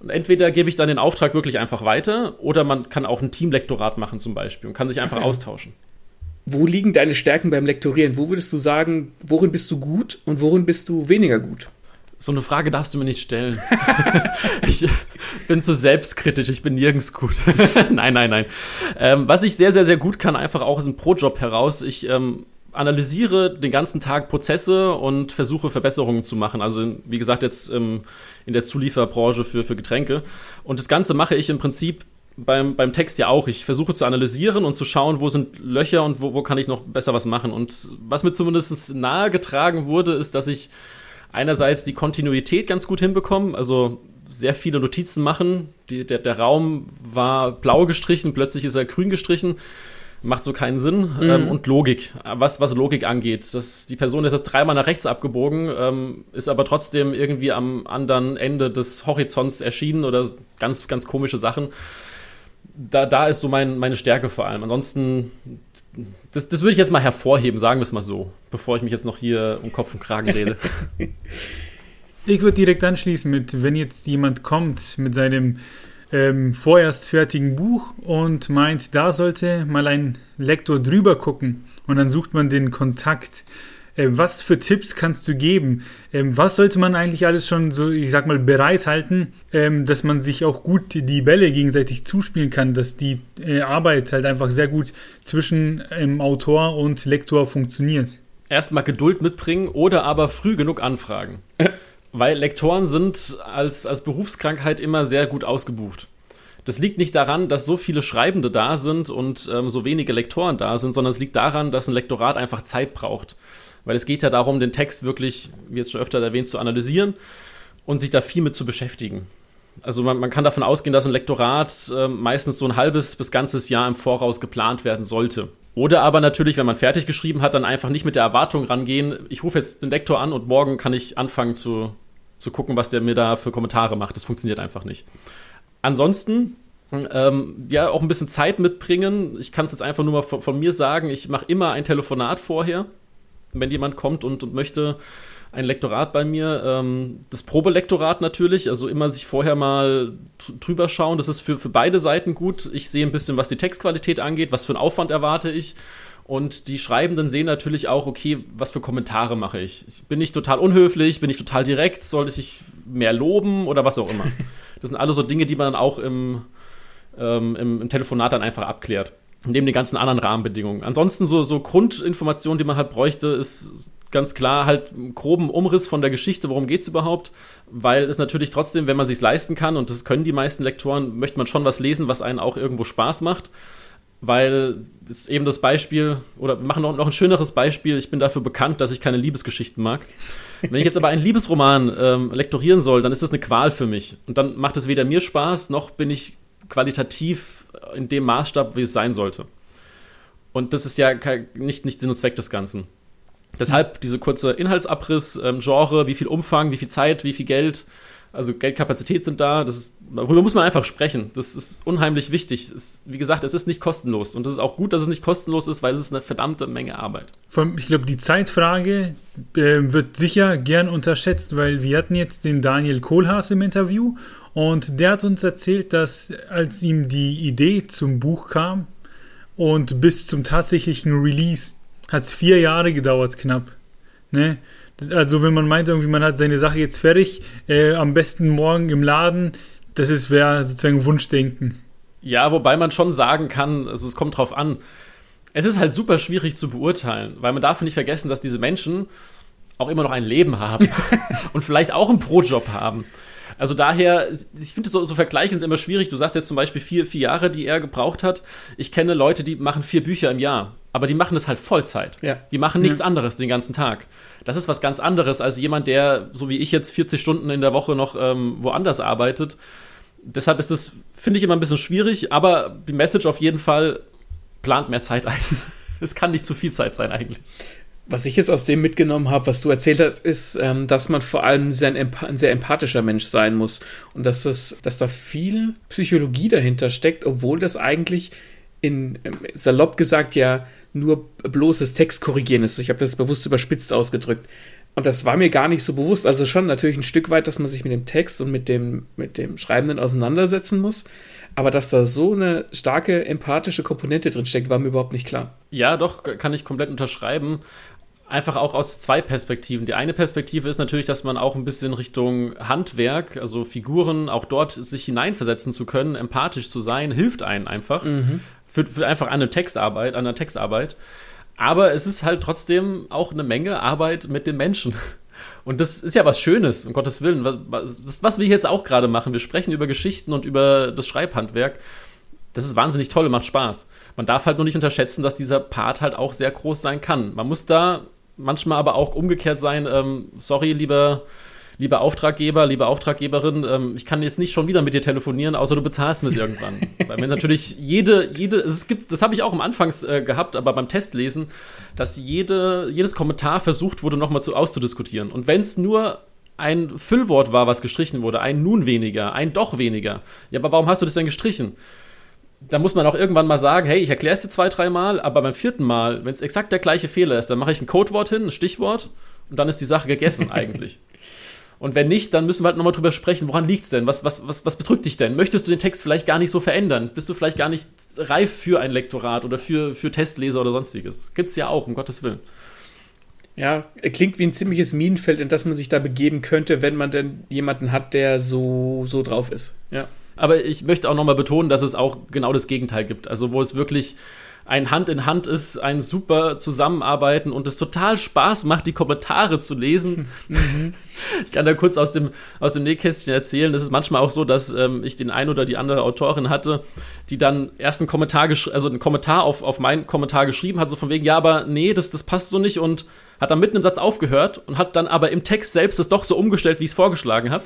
Und entweder gebe ich dann den Auftrag wirklich einfach weiter oder man kann auch ein Teamlektorat machen zum Beispiel und kann sich einfach okay. austauschen. Wo liegen deine Stärken beim Lektorieren? Wo würdest du sagen, worin bist du gut und worin bist du weniger gut? So eine Frage darfst du mir nicht stellen. ich bin zu selbstkritisch, ich bin nirgends gut. nein, nein, nein. Ähm, was ich sehr, sehr, sehr gut kann, einfach auch aus dem Pro-Job heraus, ich ähm, analysiere den ganzen Tag Prozesse und versuche Verbesserungen zu machen. Also wie gesagt, jetzt ähm, in der Zulieferbranche für, für Getränke. Und das Ganze mache ich im Prinzip beim, beim Text ja auch. Ich versuche zu analysieren und zu schauen, wo sind Löcher und wo, wo kann ich noch besser was machen. Und was mir zumindest nahegetragen wurde, ist, dass ich einerseits die Kontinuität ganz gut hinbekomme, also sehr viele Notizen machen. Die, der, der Raum war blau gestrichen, plötzlich ist er grün gestrichen. Macht so keinen Sinn. Mhm. Ähm, und Logik, was, was Logik angeht. Das, die Person ist jetzt dreimal nach rechts abgebogen, ähm, ist aber trotzdem irgendwie am anderen Ende des Horizonts erschienen oder ganz, ganz komische Sachen da, da ist so mein, meine Stärke vor allem. Ansonsten, das, das würde ich jetzt mal hervorheben, sagen wir es mal so, bevor ich mich jetzt noch hier um Kopf und Kragen rede. ich würde direkt anschließen mit, wenn jetzt jemand kommt mit seinem ähm, vorerst fertigen Buch und meint, da sollte mal ein Lektor drüber gucken und dann sucht man den Kontakt. Äh, was für Tipps kannst du geben? Ähm, was sollte man eigentlich alles schon so, ich sag mal, bereithalten, ähm, dass man sich auch gut die Bälle gegenseitig zuspielen kann, dass die äh, Arbeit halt einfach sehr gut zwischen ähm, Autor und Lektor funktioniert? Erstmal Geduld mitbringen oder aber früh genug anfragen. Weil Lektoren sind als, als Berufskrankheit immer sehr gut ausgebucht. Das liegt nicht daran, dass so viele Schreibende da sind und ähm, so wenige Lektoren da sind, sondern es liegt daran, dass ein Lektorat einfach Zeit braucht. Weil es geht ja darum, den Text wirklich, wie jetzt schon öfter erwähnt, zu analysieren und sich da viel mit zu beschäftigen. Also man, man kann davon ausgehen, dass ein Lektorat äh, meistens so ein halbes bis ganzes Jahr im Voraus geplant werden sollte. Oder aber natürlich, wenn man fertig geschrieben hat, dann einfach nicht mit der Erwartung rangehen, ich rufe jetzt den Lektor an und morgen kann ich anfangen zu, zu gucken, was der mir da für Kommentare macht. Das funktioniert einfach nicht. Ansonsten ähm, ja, auch ein bisschen Zeit mitbringen. Ich kann es jetzt einfach nur mal von, von mir sagen, ich mache immer ein Telefonat vorher wenn jemand kommt und, und möchte ein Lektorat bei mir, ähm, das Probelektorat natürlich, also immer sich vorher mal drüber schauen. Das ist für, für beide Seiten gut. Ich sehe ein bisschen, was die Textqualität angeht, was für einen Aufwand erwarte ich Und die Schreibenden sehen natürlich auch, okay, was für Kommentare mache ich? Bin ich total unhöflich? Bin ich total direkt? Sollte ich mehr loben oder was auch immer? Das sind alles so Dinge, die man dann auch im, ähm, im, im Telefonat dann einfach abklärt. Neben den ganzen anderen Rahmenbedingungen. Ansonsten so, so Grundinformationen, die man halt bräuchte, ist ganz klar halt einen groben Umriss von der Geschichte, worum geht es überhaupt, weil es natürlich trotzdem, wenn man sich leisten kann, und das können die meisten Lektoren, möchte man schon was lesen, was einen auch irgendwo Spaß macht, weil es eben das Beispiel, oder wir machen noch, noch ein schöneres Beispiel, ich bin dafür bekannt, dass ich keine Liebesgeschichten mag. Wenn ich jetzt aber einen Liebesroman ähm, lektorieren soll, dann ist das eine Qual für mich. Und dann macht es weder mir Spaß, noch bin ich qualitativ in dem Maßstab, wie es sein sollte. Und das ist ja nicht, nicht Sinn und Zweck des Ganzen. Deshalb diese kurze Inhaltsabriss, ähm, Genre, wie viel Umfang, wie viel Zeit, wie viel Geld, also Geldkapazität sind da. Das ist, darüber muss man einfach sprechen. Das ist unheimlich wichtig. Es, wie gesagt, es ist nicht kostenlos. Und es ist auch gut, dass es nicht kostenlos ist, weil es ist eine verdammte Menge Arbeit. Ich glaube, die Zeitfrage äh, wird sicher gern unterschätzt, weil wir hatten jetzt den Daniel Kohlhaas im Interview und der hat uns erzählt, dass als ihm die Idee zum Buch kam und bis zum tatsächlichen Release hat es vier Jahre gedauert, knapp. Ne? Also wenn man meint, irgendwie man hat seine Sache jetzt fertig, äh, am besten morgen im Laden, das wäre sozusagen Wunschdenken. Ja, wobei man schon sagen kann, also es kommt drauf an, es ist halt super schwierig zu beurteilen, weil man darf nicht vergessen, dass diese Menschen auch immer noch ein Leben haben und vielleicht auch einen Pro-Job haben. Also daher, ich finde so, so Vergleiche sind immer schwierig. Du sagst jetzt zum Beispiel vier, vier Jahre, die er gebraucht hat. Ich kenne Leute, die machen vier Bücher im Jahr, aber die machen das halt Vollzeit. Ja. Die machen nichts ja. anderes den ganzen Tag. Das ist was ganz anderes als jemand, der, so wie ich jetzt, 40 Stunden in der Woche noch ähm, woanders arbeitet. Deshalb ist das, finde ich, immer ein bisschen schwierig, aber die Message auf jeden Fall plant mehr Zeit ein. es kann nicht zu viel Zeit sein eigentlich. Was ich jetzt aus dem mitgenommen habe, was du erzählt hast, ist, ähm, dass man vor allem sehr ein, ein, sehr empathischer Mensch sein muss und dass, das, dass da viel Psychologie dahinter steckt, obwohl das eigentlich in ähm, salopp gesagt ja nur bloßes Textkorrigieren ist. Ich habe das bewusst überspitzt ausgedrückt. Und das war mir gar nicht so bewusst. Also schon natürlich ein Stück weit, dass man sich mit dem Text und mit dem, mit dem Schreibenden auseinandersetzen muss. Aber dass da so eine starke empathische Komponente drin steckt, war mir überhaupt nicht klar. Ja, doch, kann ich komplett unterschreiben einfach auch aus zwei Perspektiven. Die eine Perspektive ist natürlich, dass man auch ein bisschen Richtung Handwerk, also Figuren, auch dort sich hineinversetzen zu können, empathisch zu sein, hilft einem einfach. Mhm. Für, für einfach eine Textarbeit, an der Textarbeit. Aber es ist halt trotzdem auch eine Menge Arbeit mit den Menschen. Und das ist ja was Schönes, um Gottes Willen. Was, was wir jetzt auch gerade machen. Wir sprechen über Geschichten und über das Schreibhandwerk. Das ist wahnsinnig toll, macht Spaß. Man darf halt nur nicht unterschätzen, dass dieser Part halt auch sehr groß sein kann. Man muss da manchmal aber auch umgekehrt sein, ähm, sorry, lieber, lieber Auftraggeber, liebe Auftraggeberin, ähm, ich kann jetzt nicht schon wieder mit dir telefonieren, außer du bezahlst mir es irgendwann. Weil wenn natürlich jede, jede, es gibt, das habe ich auch am Anfang äh, gehabt, aber beim Testlesen, dass jede, jedes Kommentar versucht wurde, nochmal zu, auszudiskutieren. Und wenn es nur ein Füllwort war, was gestrichen wurde, ein nun weniger, ein doch weniger. Ja, aber warum hast du das denn gestrichen? Da muss man auch irgendwann mal sagen, hey, ich erkläre es dir zwei, dreimal, aber beim vierten Mal, wenn es exakt der gleiche Fehler ist, dann mache ich ein Codewort hin, ein Stichwort und dann ist die Sache gegessen eigentlich. Und wenn nicht, dann müssen wir halt nochmal drüber sprechen, woran liegt es denn? Was, was, was, was bedrückt dich denn? Möchtest du den Text vielleicht gar nicht so verändern? Bist du vielleicht gar nicht reif für ein Lektorat oder für, für Testleser oder sonstiges? Gibt es ja auch, um Gottes Willen. Ja, klingt wie ein ziemliches Minenfeld, in das man sich da begeben könnte, wenn man denn jemanden hat, der so, so drauf ist. Ja. Aber ich möchte auch nochmal betonen, dass es auch genau das Gegenteil gibt. Also wo es wirklich ein Hand in Hand ist, ein super Zusammenarbeiten und es total Spaß macht, die Kommentare zu lesen. Mhm. Ich kann da kurz aus dem, aus dem Nähkästchen erzählen. Es ist manchmal auch so, dass ähm, ich den ein oder die andere Autorin hatte, die dann erst einen Kommentar, also einen Kommentar auf, auf meinen Kommentar geschrieben hat, so von wegen, ja, aber nee, das, das passt so nicht und hat dann mitten im Satz aufgehört und hat dann aber im Text selbst es doch so umgestellt, wie ich es vorgeschlagen habe.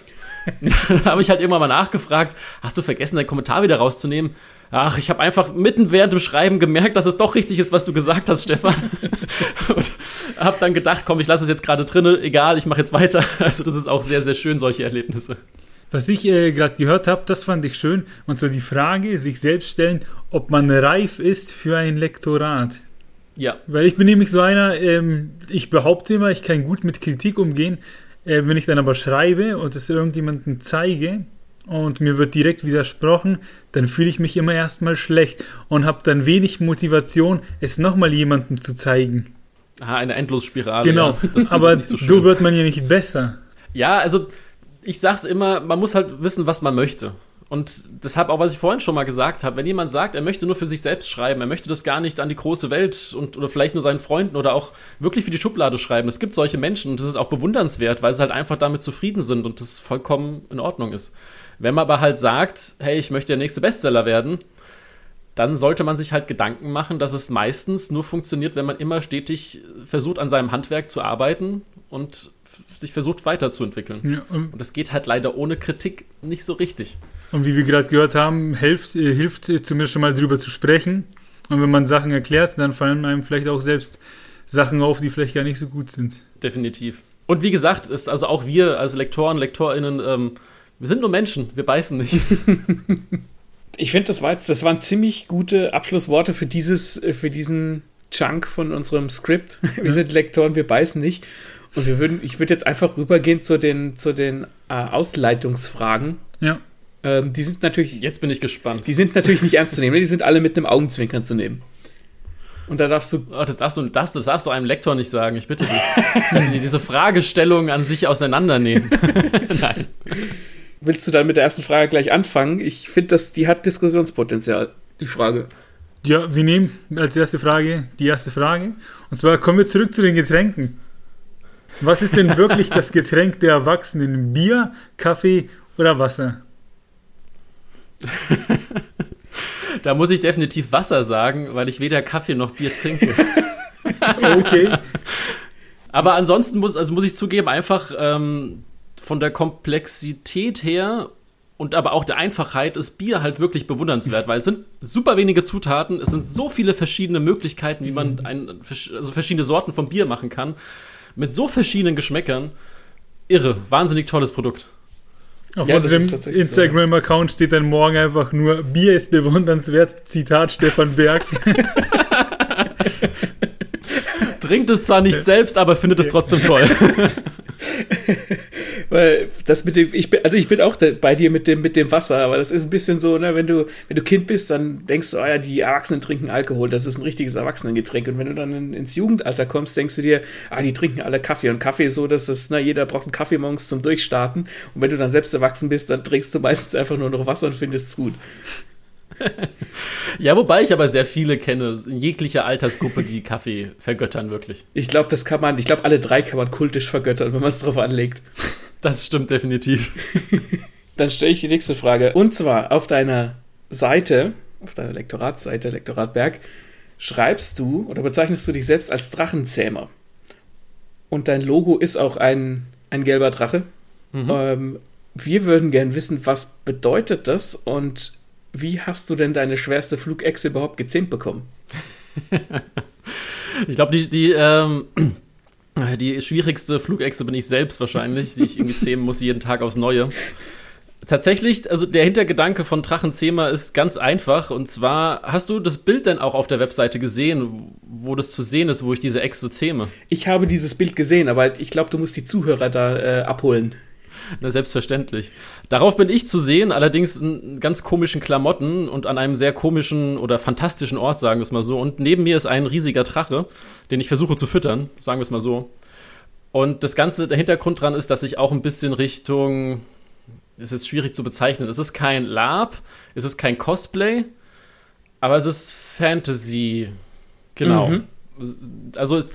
dann habe ich halt irgendwann mal nachgefragt, hast du vergessen, deinen Kommentar wieder rauszunehmen? Ach, ich habe einfach mitten während dem Schreiben gemerkt, dass es doch richtig ist, was du gesagt hast, Stefan. und habe dann gedacht, komm, ich lasse es jetzt gerade drinne, egal, ich mache jetzt weiter. Also das ist auch sehr, sehr schön, solche Erlebnisse. Was ich äh, gerade gehört habe, das fand ich schön. Und so die Frage, sich selbst stellen, ob man reif ist für ein Lektorat. Ja. Weil ich bin nämlich so einer, ähm, ich behaupte immer, ich kann gut mit Kritik umgehen. Äh, wenn ich dann aber schreibe und es irgendjemandem zeige, und mir wird direkt widersprochen, dann fühle ich mich immer erstmal schlecht und habe dann wenig Motivation, es nochmal jemandem zu zeigen. Ah, eine Endlosspirale. Genau, ja. das, aber so, so wird man ja nicht besser. Ja, also ich sag's immer, man muss halt wissen, was man möchte. Und deshalb auch, was ich vorhin schon mal gesagt habe, wenn jemand sagt, er möchte nur für sich selbst schreiben, er möchte das gar nicht an die große Welt und oder vielleicht nur seinen Freunden oder auch wirklich für die Schublade schreiben. Es gibt solche Menschen und das ist auch bewundernswert, weil sie halt einfach damit zufrieden sind und das vollkommen in Ordnung ist. Wenn man aber halt sagt, hey, ich möchte der nächste Bestseller werden, dann sollte man sich halt Gedanken machen, dass es meistens nur funktioniert, wenn man immer stetig versucht, an seinem Handwerk zu arbeiten und sich versucht weiterzuentwickeln. Ja, und, und das geht halt leider ohne Kritik nicht so richtig. Und wie wir gerade gehört haben, hilft, äh, hilft zumindest schon mal drüber zu sprechen. Und wenn man Sachen erklärt, dann fallen einem vielleicht auch selbst Sachen auf, die vielleicht gar nicht so gut sind. Definitiv. Und wie gesagt, ist also auch wir als Lektoren, LektorInnen, ähm, wir sind nur Menschen, wir beißen nicht. ich finde, das war jetzt, das waren ziemlich gute Abschlussworte für dieses, äh, für diesen Chunk von unserem Skript. Wir ja. sind Lektoren, wir beißen nicht. Und wir würden, ich würde jetzt einfach rübergehen zu den, zu den äh, Ausleitungsfragen. Ja. Ähm, die sind natürlich. Jetzt bin ich gespannt. Die sind natürlich nicht ernst zu nehmen, ne? die sind alle mit einem Augenzwinkern zu nehmen. Und da darfst du. Oh, das, darfst du das, das darfst du einem Lektor nicht sagen, ich bitte dich. diese Fragestellung an sich auseinandernehmen. Nein. Willst du dann mit der ersten Frage gleich anfangen? Ich finde, die hat Diskussionspotenzial, die Frage. Ja, wir nehmen als erste Frage die erste Frage. Und zwar kommen wir zurück zu den Getränken. Was ist denn wirklich das Getränk der Erwachsenen? Bier, Kaffee oder Wasser? da muss ich definitiv Wasser sagen, weil ich weder Kaffee noch Bier trinke. okay. Aber ansonsten muss, also muss ich zugeben, einfach ähm, von der Komplexität her und aber auch der Einfachheit ist Bier halt wirklich bewundernswert, weil es sind super wenige Zutaten, es sind so viele verschiedene Möglichkeiten, wie man ein, also verschiedene Sorten von Bier machen kann, mit so verschiedenen Geschmäckern. Irre, wahnsinnig tolles Produkt. Auf ja, unserem Instagram-Account steht dann morgen einfach nur Bier ist bewundernswert, Zitat Stefan Berg. Trinkt es zwar nicht selbst, aber findet es trotzdem toll. Weil das mit dem, ich bin, also ich bin auch bei dir mit dem, mit dem Wasser, aber das ist ein bisschen so, ne, wenn du, wenn du Kind bist, dann denkst du, oh ja, die Erwachsenen trinken Alkohol, das ist ein richtiges Erwachsenengetränk. Und wenn du dann in, ins Jugendalter kommst, denkst du dir, ah, die trinken alle Kaffee. Und Kaffee ist so, dass es, na, jeder braucht einen Kaffee morgens zum Durchstarten. Und wenn du dann selbst erwachsen bist, dann trinkst du meistens einfach nur noch Wasser und findest es gut. ja, wobei ich aber sehr viele kenne, in jeglicher Altersgruppe, die Kaffee vergöttern, wirklich. Ich glaube, das kann man, ich glaube, alle drei kann man kultisch vergöttern, wenn man es drauf anlegt. Das stimmt definitiv. Dann stelle ich die nächste Frage. Und zwar auf deiner Seite, auf deiner Lektoratsseite, Lektoratberg, schreibst du oder bezeichnest du dich selbst als Drachenzähmer. Und dein Logo ist auch ein, ein gelber Drache. Mhm. Ähm, wir würden gern wissen, was bedeutet das und wie hast du denn deine schwerste Flugechse überhaupt gezähmt bekommen? ich glaube, die, die, ähm, die schwierigste Flugechse bin ich selbst wahrscheinlich, die ich irgendwie zähmen muss jeden Tag aufs Neue. Tatsächlich, also der Hintergedanke von Drachenzähmer ist ganz einfach. Und zwar, hast du das Bild denn auch auf der Webseite gesehen, wo das zu sehen ist, wo ich diese Echse zähme? Ich habe dieses Bild gesehen, aber ich glaube, du musst die Zuhörer da äh, abholen. Na, selbstverständlich. Darauf bin ich zu sehen, allerdings in ganz komischen Klamotten und an einem sehr komischen oder fantastischen Ort, sagen wir es mal so. Und neben mir ist ein riesiger Drache, den ich versuche zu füttern, sagen wir es mal so. Und das Ganze, der Hintergrund dran ist, dass ich auch ein bisschen Richtung, ist jetzt schwierig zu bezeichnen, es ist kein Lab, es ist kein Cosplay, aber es ist Fantasy. Genau. Mhm. Also es,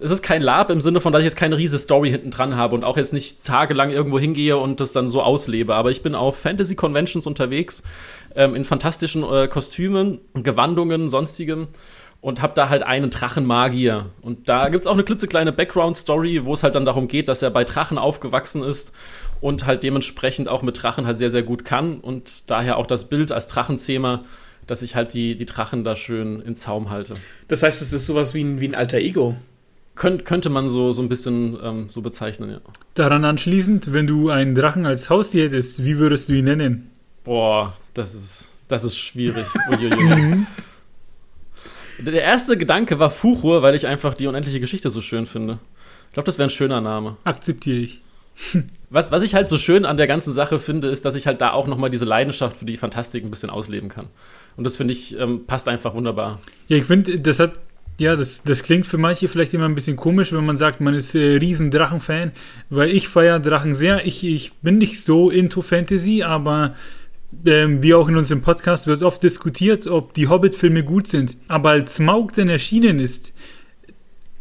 es ist kein Lab im Sinne von, dass ich jetzt keine riesige Story hinten dran habe und auch jetzt nicht tagelang irgendwo hingehe und das dann so auslebe. Aber ich bin auf Fantasy-Conventions unterwegs, ähm, in fantastischen äh, Kostümen, Gewandungen, sonstigem und habe da halt einen Drachenmagier. Und da gibt's auch eine klitzekleine Background-Story, wo es halt dann darum geht, dass er bei Drachen aufgewachsen ist und halt dementsprechend auch mit Drachen halt sehr, sehr gut kann und daher auch das Bild als Drachenzähmer dass ich halt die, die Drachen da schön in Zaum halte. Das heißt, es ist sowas wie ein, wie ein alter Ego. Könnt, könnte man so, so ein bisschen ähm, so bezeichnen, ja. Daran anschließend, wenn du einen Drachen als Haustier hättest, wie würdest du ihn nennen? Boah, das ist, das ist schwierig. Mhm. Der erste Gedanke war Fuchur, weil ich einfach die unendliche Geschichte so schön finde. Ich glaube, das wäre ein schöner Name. Akzeptiere ich. Was, was ich halt so schön an der ganzen Sache finde, ist, dass ich halt da auch nochmal diese Leidenschaft für die Fantastik ein bisschen ausleben kann. Und das finde ich, ähm, passt einfach wunderbar. Ja, ich finde, das hat, ja, das, das klingt für manche vielleicht immer ein bisschen komisch, wenn man sagt, man ist äh, riesen Drachen-Fan, weil ich feiere Drachen sehr. Ich, ich bin nicht so into Fantasy, aber ähm, wie auch in unserem Podcast wird oft diskutiert, ob die Hobbit-Filme gut sind. Aber als Smaug dann erschienen ist,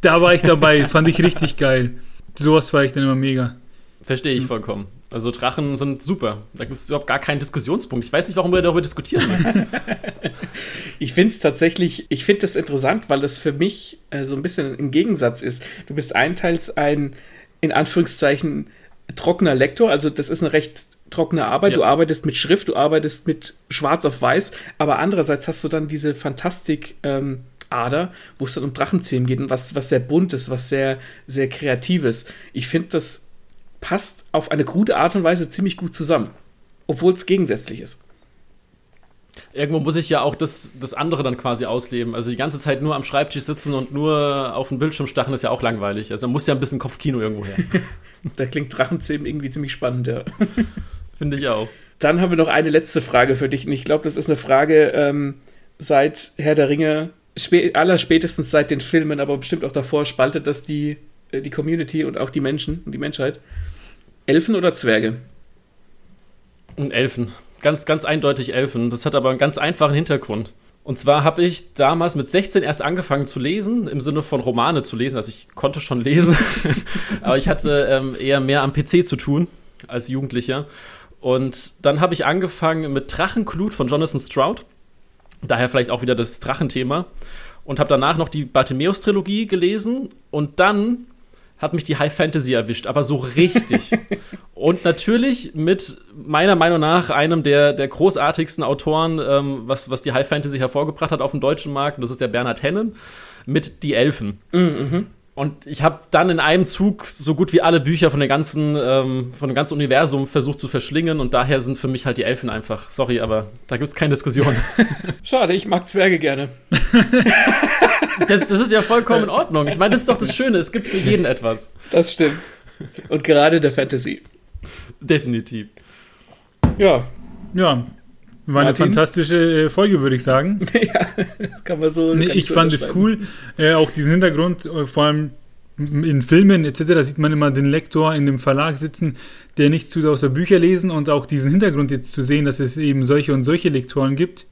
da war ich dabei, fand ich richtig geil. Sowas war ich dann immer mega. Verstehe ich hm. vollkommen. Also Drachen sind super. Da gibt es überhaupt gar keinen Diskussionspunkt. Ich weiß nicht, warum wir darüber diskutieren müssen. ich finde es tatsächlich, ich finde das interessant, weil das für mich äh, so ein bisschen ein Gegensatz ist. Du bist einteils ein, in Anführungszeichen, trockener Lektor. Also das ist eine recht trockene Arbeit. Ja. Du arbeitest mit Schrift, du arbeitest mit Schwarz auf Weiß. Aber andererseits hast du dann diese Fantastik, ähm, Ader, wo es dann um Drachenzähmen geht und was, was sehr buntes, was sehr, sehr kreatives. Ich finde, das passt auf eine gute Art und Weise ziemlich gut zusammen, obwohl es gegensätzlich ist. Irgendwo muss ich ja auch das, das andere dann quasi ausleben. Also die ganze Zeit nur am Schreibtisch sitzen und nur auf den Bildschirm stachen ist ja auch langweilig. Also da muss ja ein bisschen Kopfkino irgendwo her. da klingt Drachenzähmen irgendwie ziemlich spannend, ja. Finde ich auch. Dann haben wir noch eine letzte Frage für dich. Und ich glaube, das ist eine Frage ähm, seit Herr der Ringe spä aller spätestens seit den Filmen, aber bestimmt auch davor, spaltet das die, äh, die Community und auch die Menschen und die Menschheit. Elfen oder Zwerge? Elfen. Ganz, ganz eindeutig Elfen. Das hat aber einen ganz einfachen Hintergrund. Und zwar habe ich damals mit 16 erst angefangen zu lesen, im Sinne von Romane zu lesen. Also ich konnte schon lesen, aber ich hatte ähm, eher mehr am PC zu tun als Jugendlicher. Und dann habe ich angefangen mit Drachenklut von Jonathan Stroud. Daher vielleicht auch wieder das Drachenthema. Und habe danach noch die Bartimeus-Trilogie gelesen. Und dann hat mich die High Fantasy erwischt, aber so richtig. und natürlich mit meiner Meinung nach einem der, der großartigsten Autoren, ähm, was, was die High Fantasy hervorgebracht hat auf dem deutschen Markt. Und das ist der Bernhard Hennen mit Die Elfen. Mhm. Und ich habe dann in einem Zug so gut wie alle Bücher von, der ganzen, ähm, von dem ganzen Universum versucht zu verschlingen und daher sind für mich halt die Elfen einfach. Sorry, aber da gibt es keine Diskussion. Schade, ich mag Zwerge gerne. das, das, ist ja vollkommen in Ordnung. Ich meine, das ist doch das Schöne, es gibt für jeden etwas. Das stimmt. Und gerade der Fantasy. Definitiv. Ja. Ja, war eine fantastische äh, Folge, würde ich sagen. ja, kann man so. Nee, ich so fand es cool. Äh, auch diesen Hintergrund, äh, vor allem in Filmen etc. sieht man immer den Lektor in dem Verlag sitzen, der nicht zu außer Bücher lesen und auch diesen Hintergrund jetzt zu sehen, dass es eben solche und solche Lektoren gibt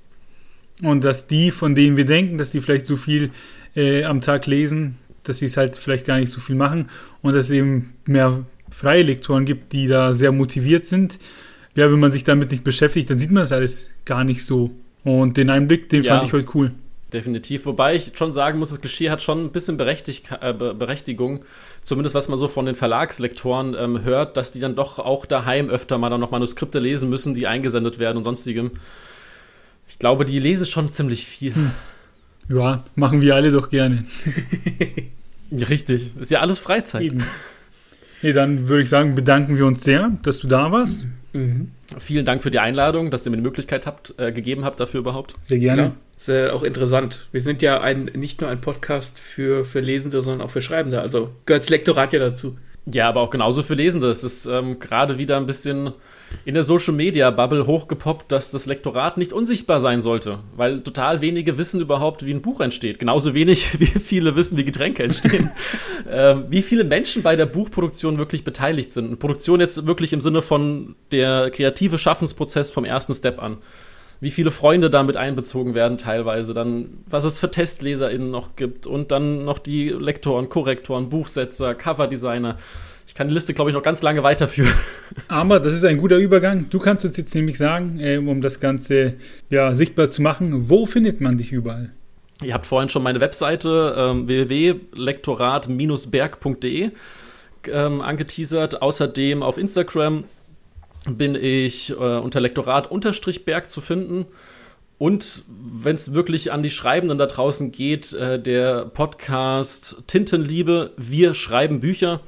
und dass die, von denen wir denken, dass die vielleicht so viel äh, am Tag lesen, dass sie es halt vielleicht gar nicht so viel machen und dass es eben mehr freie Lektoren gibt, die da sehr motiviert sind ja, wenn man sich damit nicht beschäftigt, dann sieht man das alles gar nicht so. Und den Einblick, den ja, fand ich heute cool. Definitiv. Wobei ich schon sagen muss, das Geschirr hat schon ein bisschen Berechtig äh, Berechtigung, zumindest was man so von den Verlagslektoren ähm, hört, dass die dann doch auch daheim öfter mal dann noch Manuskripte lesen müssen, die eingesendet werden und sonstigem. Ich glaube, die lesen schon ziemlich viel. Hm. Ja, machen wir alle doch gerne. Richtig. Ist ja alles Freizeit. Eben. Nee, dann würde ich sagen, bedanken wir uns sehr, dass du da warst. Mhm. Vielen Dank für die Einladung, dass ihr mir die Möglichkeit habt, äh, gegeben habt dafür überhaupt. Sehr gerne. Klar. Ist äh, auch interessant. Wir sind ja ein, nicht nur ein Podcast für, für Lesende, sondern auch für Schreibende. Also gehört das Lektorat ja dazu. Ja, aber auch genauso für Lesende. Es ist ähm, gerade wieder ein bisschen in der Social Media Bubble hochgepoppt, dass das Lektorat nicht unsichtbar sein sollte, weil total wenige wissen überhaupt, wie ein Buch entsteht. Genauso wenig wie viele wissen, wie Getränke entstehen. ähm, wie viele Menschen bei der Buchproduktion wirklich beteiligt sind. Und Produktion jetzt wirklich im Sinne von der kreative Schaffensprozess vom ersten Step an. Wie viele Freunde damit einbezogen werden teilweise, dann was es für TestleserInnen noch gibt und dann noch die Lektoren, Korrektoren, Buchsetzer, Coverdesigner kann die Liste, glaube ich, noch ganz lange weiterführen. Aber das ist ein guter Übergang. Du kannst uns jetzt nämlich sagen, äh, um das Ganze ja, sichtbar zu machen, wo findet man dich überall? Ihr habt vorhin schon meine Webseite ähm, www.lektorat-berg.de ähm, angeteasert. Außerdem auf Instagram bin ich äh, unter Lektorat-Berg zu finden. Und wenn es wirklich an die Schreibenden da draußen geht, äh, der Podcast Tintenliebe, wir schreiben Bücher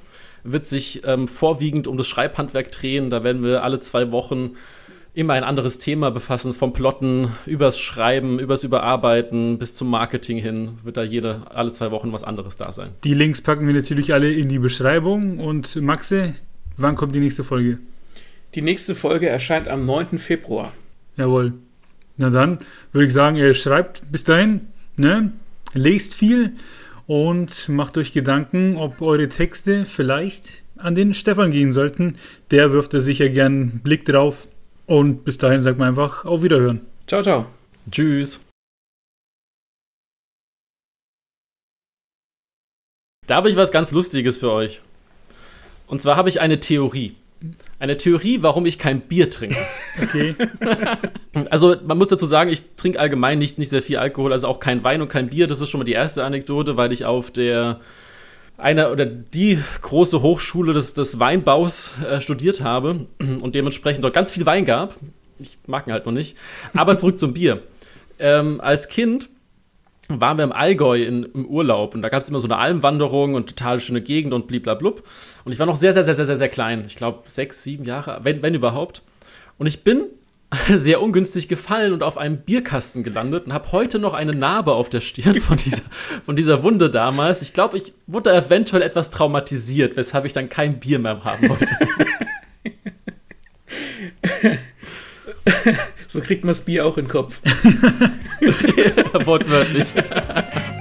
wird sich ähm, vorwiegend um das Schreibhandwerk drehen. Da werden wir alle zwei Wochen immer ein anderes Thema befassen, vom Plotten übers Schreiben, übers Überarbeiten bis zum Marketing hin, wird da jede, alle zwei Wochen was anderes da sein. Die Links packen wir natürlich alle in die Beschreibung und Maxe, wann kommt die nächste Folge? Die nächste Folge erscheint am 9. Februar. Jawohl. Na dann würde ich sagen, ihr schreibt bis dahin, ne? lest viel und macht euch Gedanken, ob eure Texte vielleicht an den Stefan gehen sollten. Der wirft da sicher gern einen Blick drauf. Und bis dahin sagt man einfach auf Wiederhören. Ciao, ciao. Tschüss. Da habe ich was ganz Lustiges für euch. Und zwar habe ich eine Theorie. Eine Theorie, warum ich kein Bier trinke. Okay. also man muss dazu sagen, ich trinke allgemein nicht, nicht sehr viel Alkohol, also auch kein Wein und kein Bier. Das ist schon mal die erste Anekdote, weil ich auf der einer oder die große Hochschule des, des Weinbaus äh, studiert habe und dementsprechend dort ganz viel Wein gab. Ich mag ihn halt noch nicht. Aber zurück zum Bier. Ähm, als Kind waren wir im Allgäu in, im Urlaub und da gab es immer so eine Almwanderung und total schöne Gegend und bliblablub. Und ich war noch sehr, sehr, sehr, sehr, sehr, sehr klein. Ich glaube, sechs, sieben Jahre, wenn, wenn überhaupt. Und ich bin sehr ungünstig gefallen und auf einem Bierkasten gelandet und habe heute noch eine Narbe auf der Stirn von dieser, von dieser Wunde damals. Ich glaube, ich wurde eventuell etwas traumatisiert, weshalb ich dann kein Bier mehr haben wollte. so kriegt man das Bier auch in den Kopf. Wortwörtlich.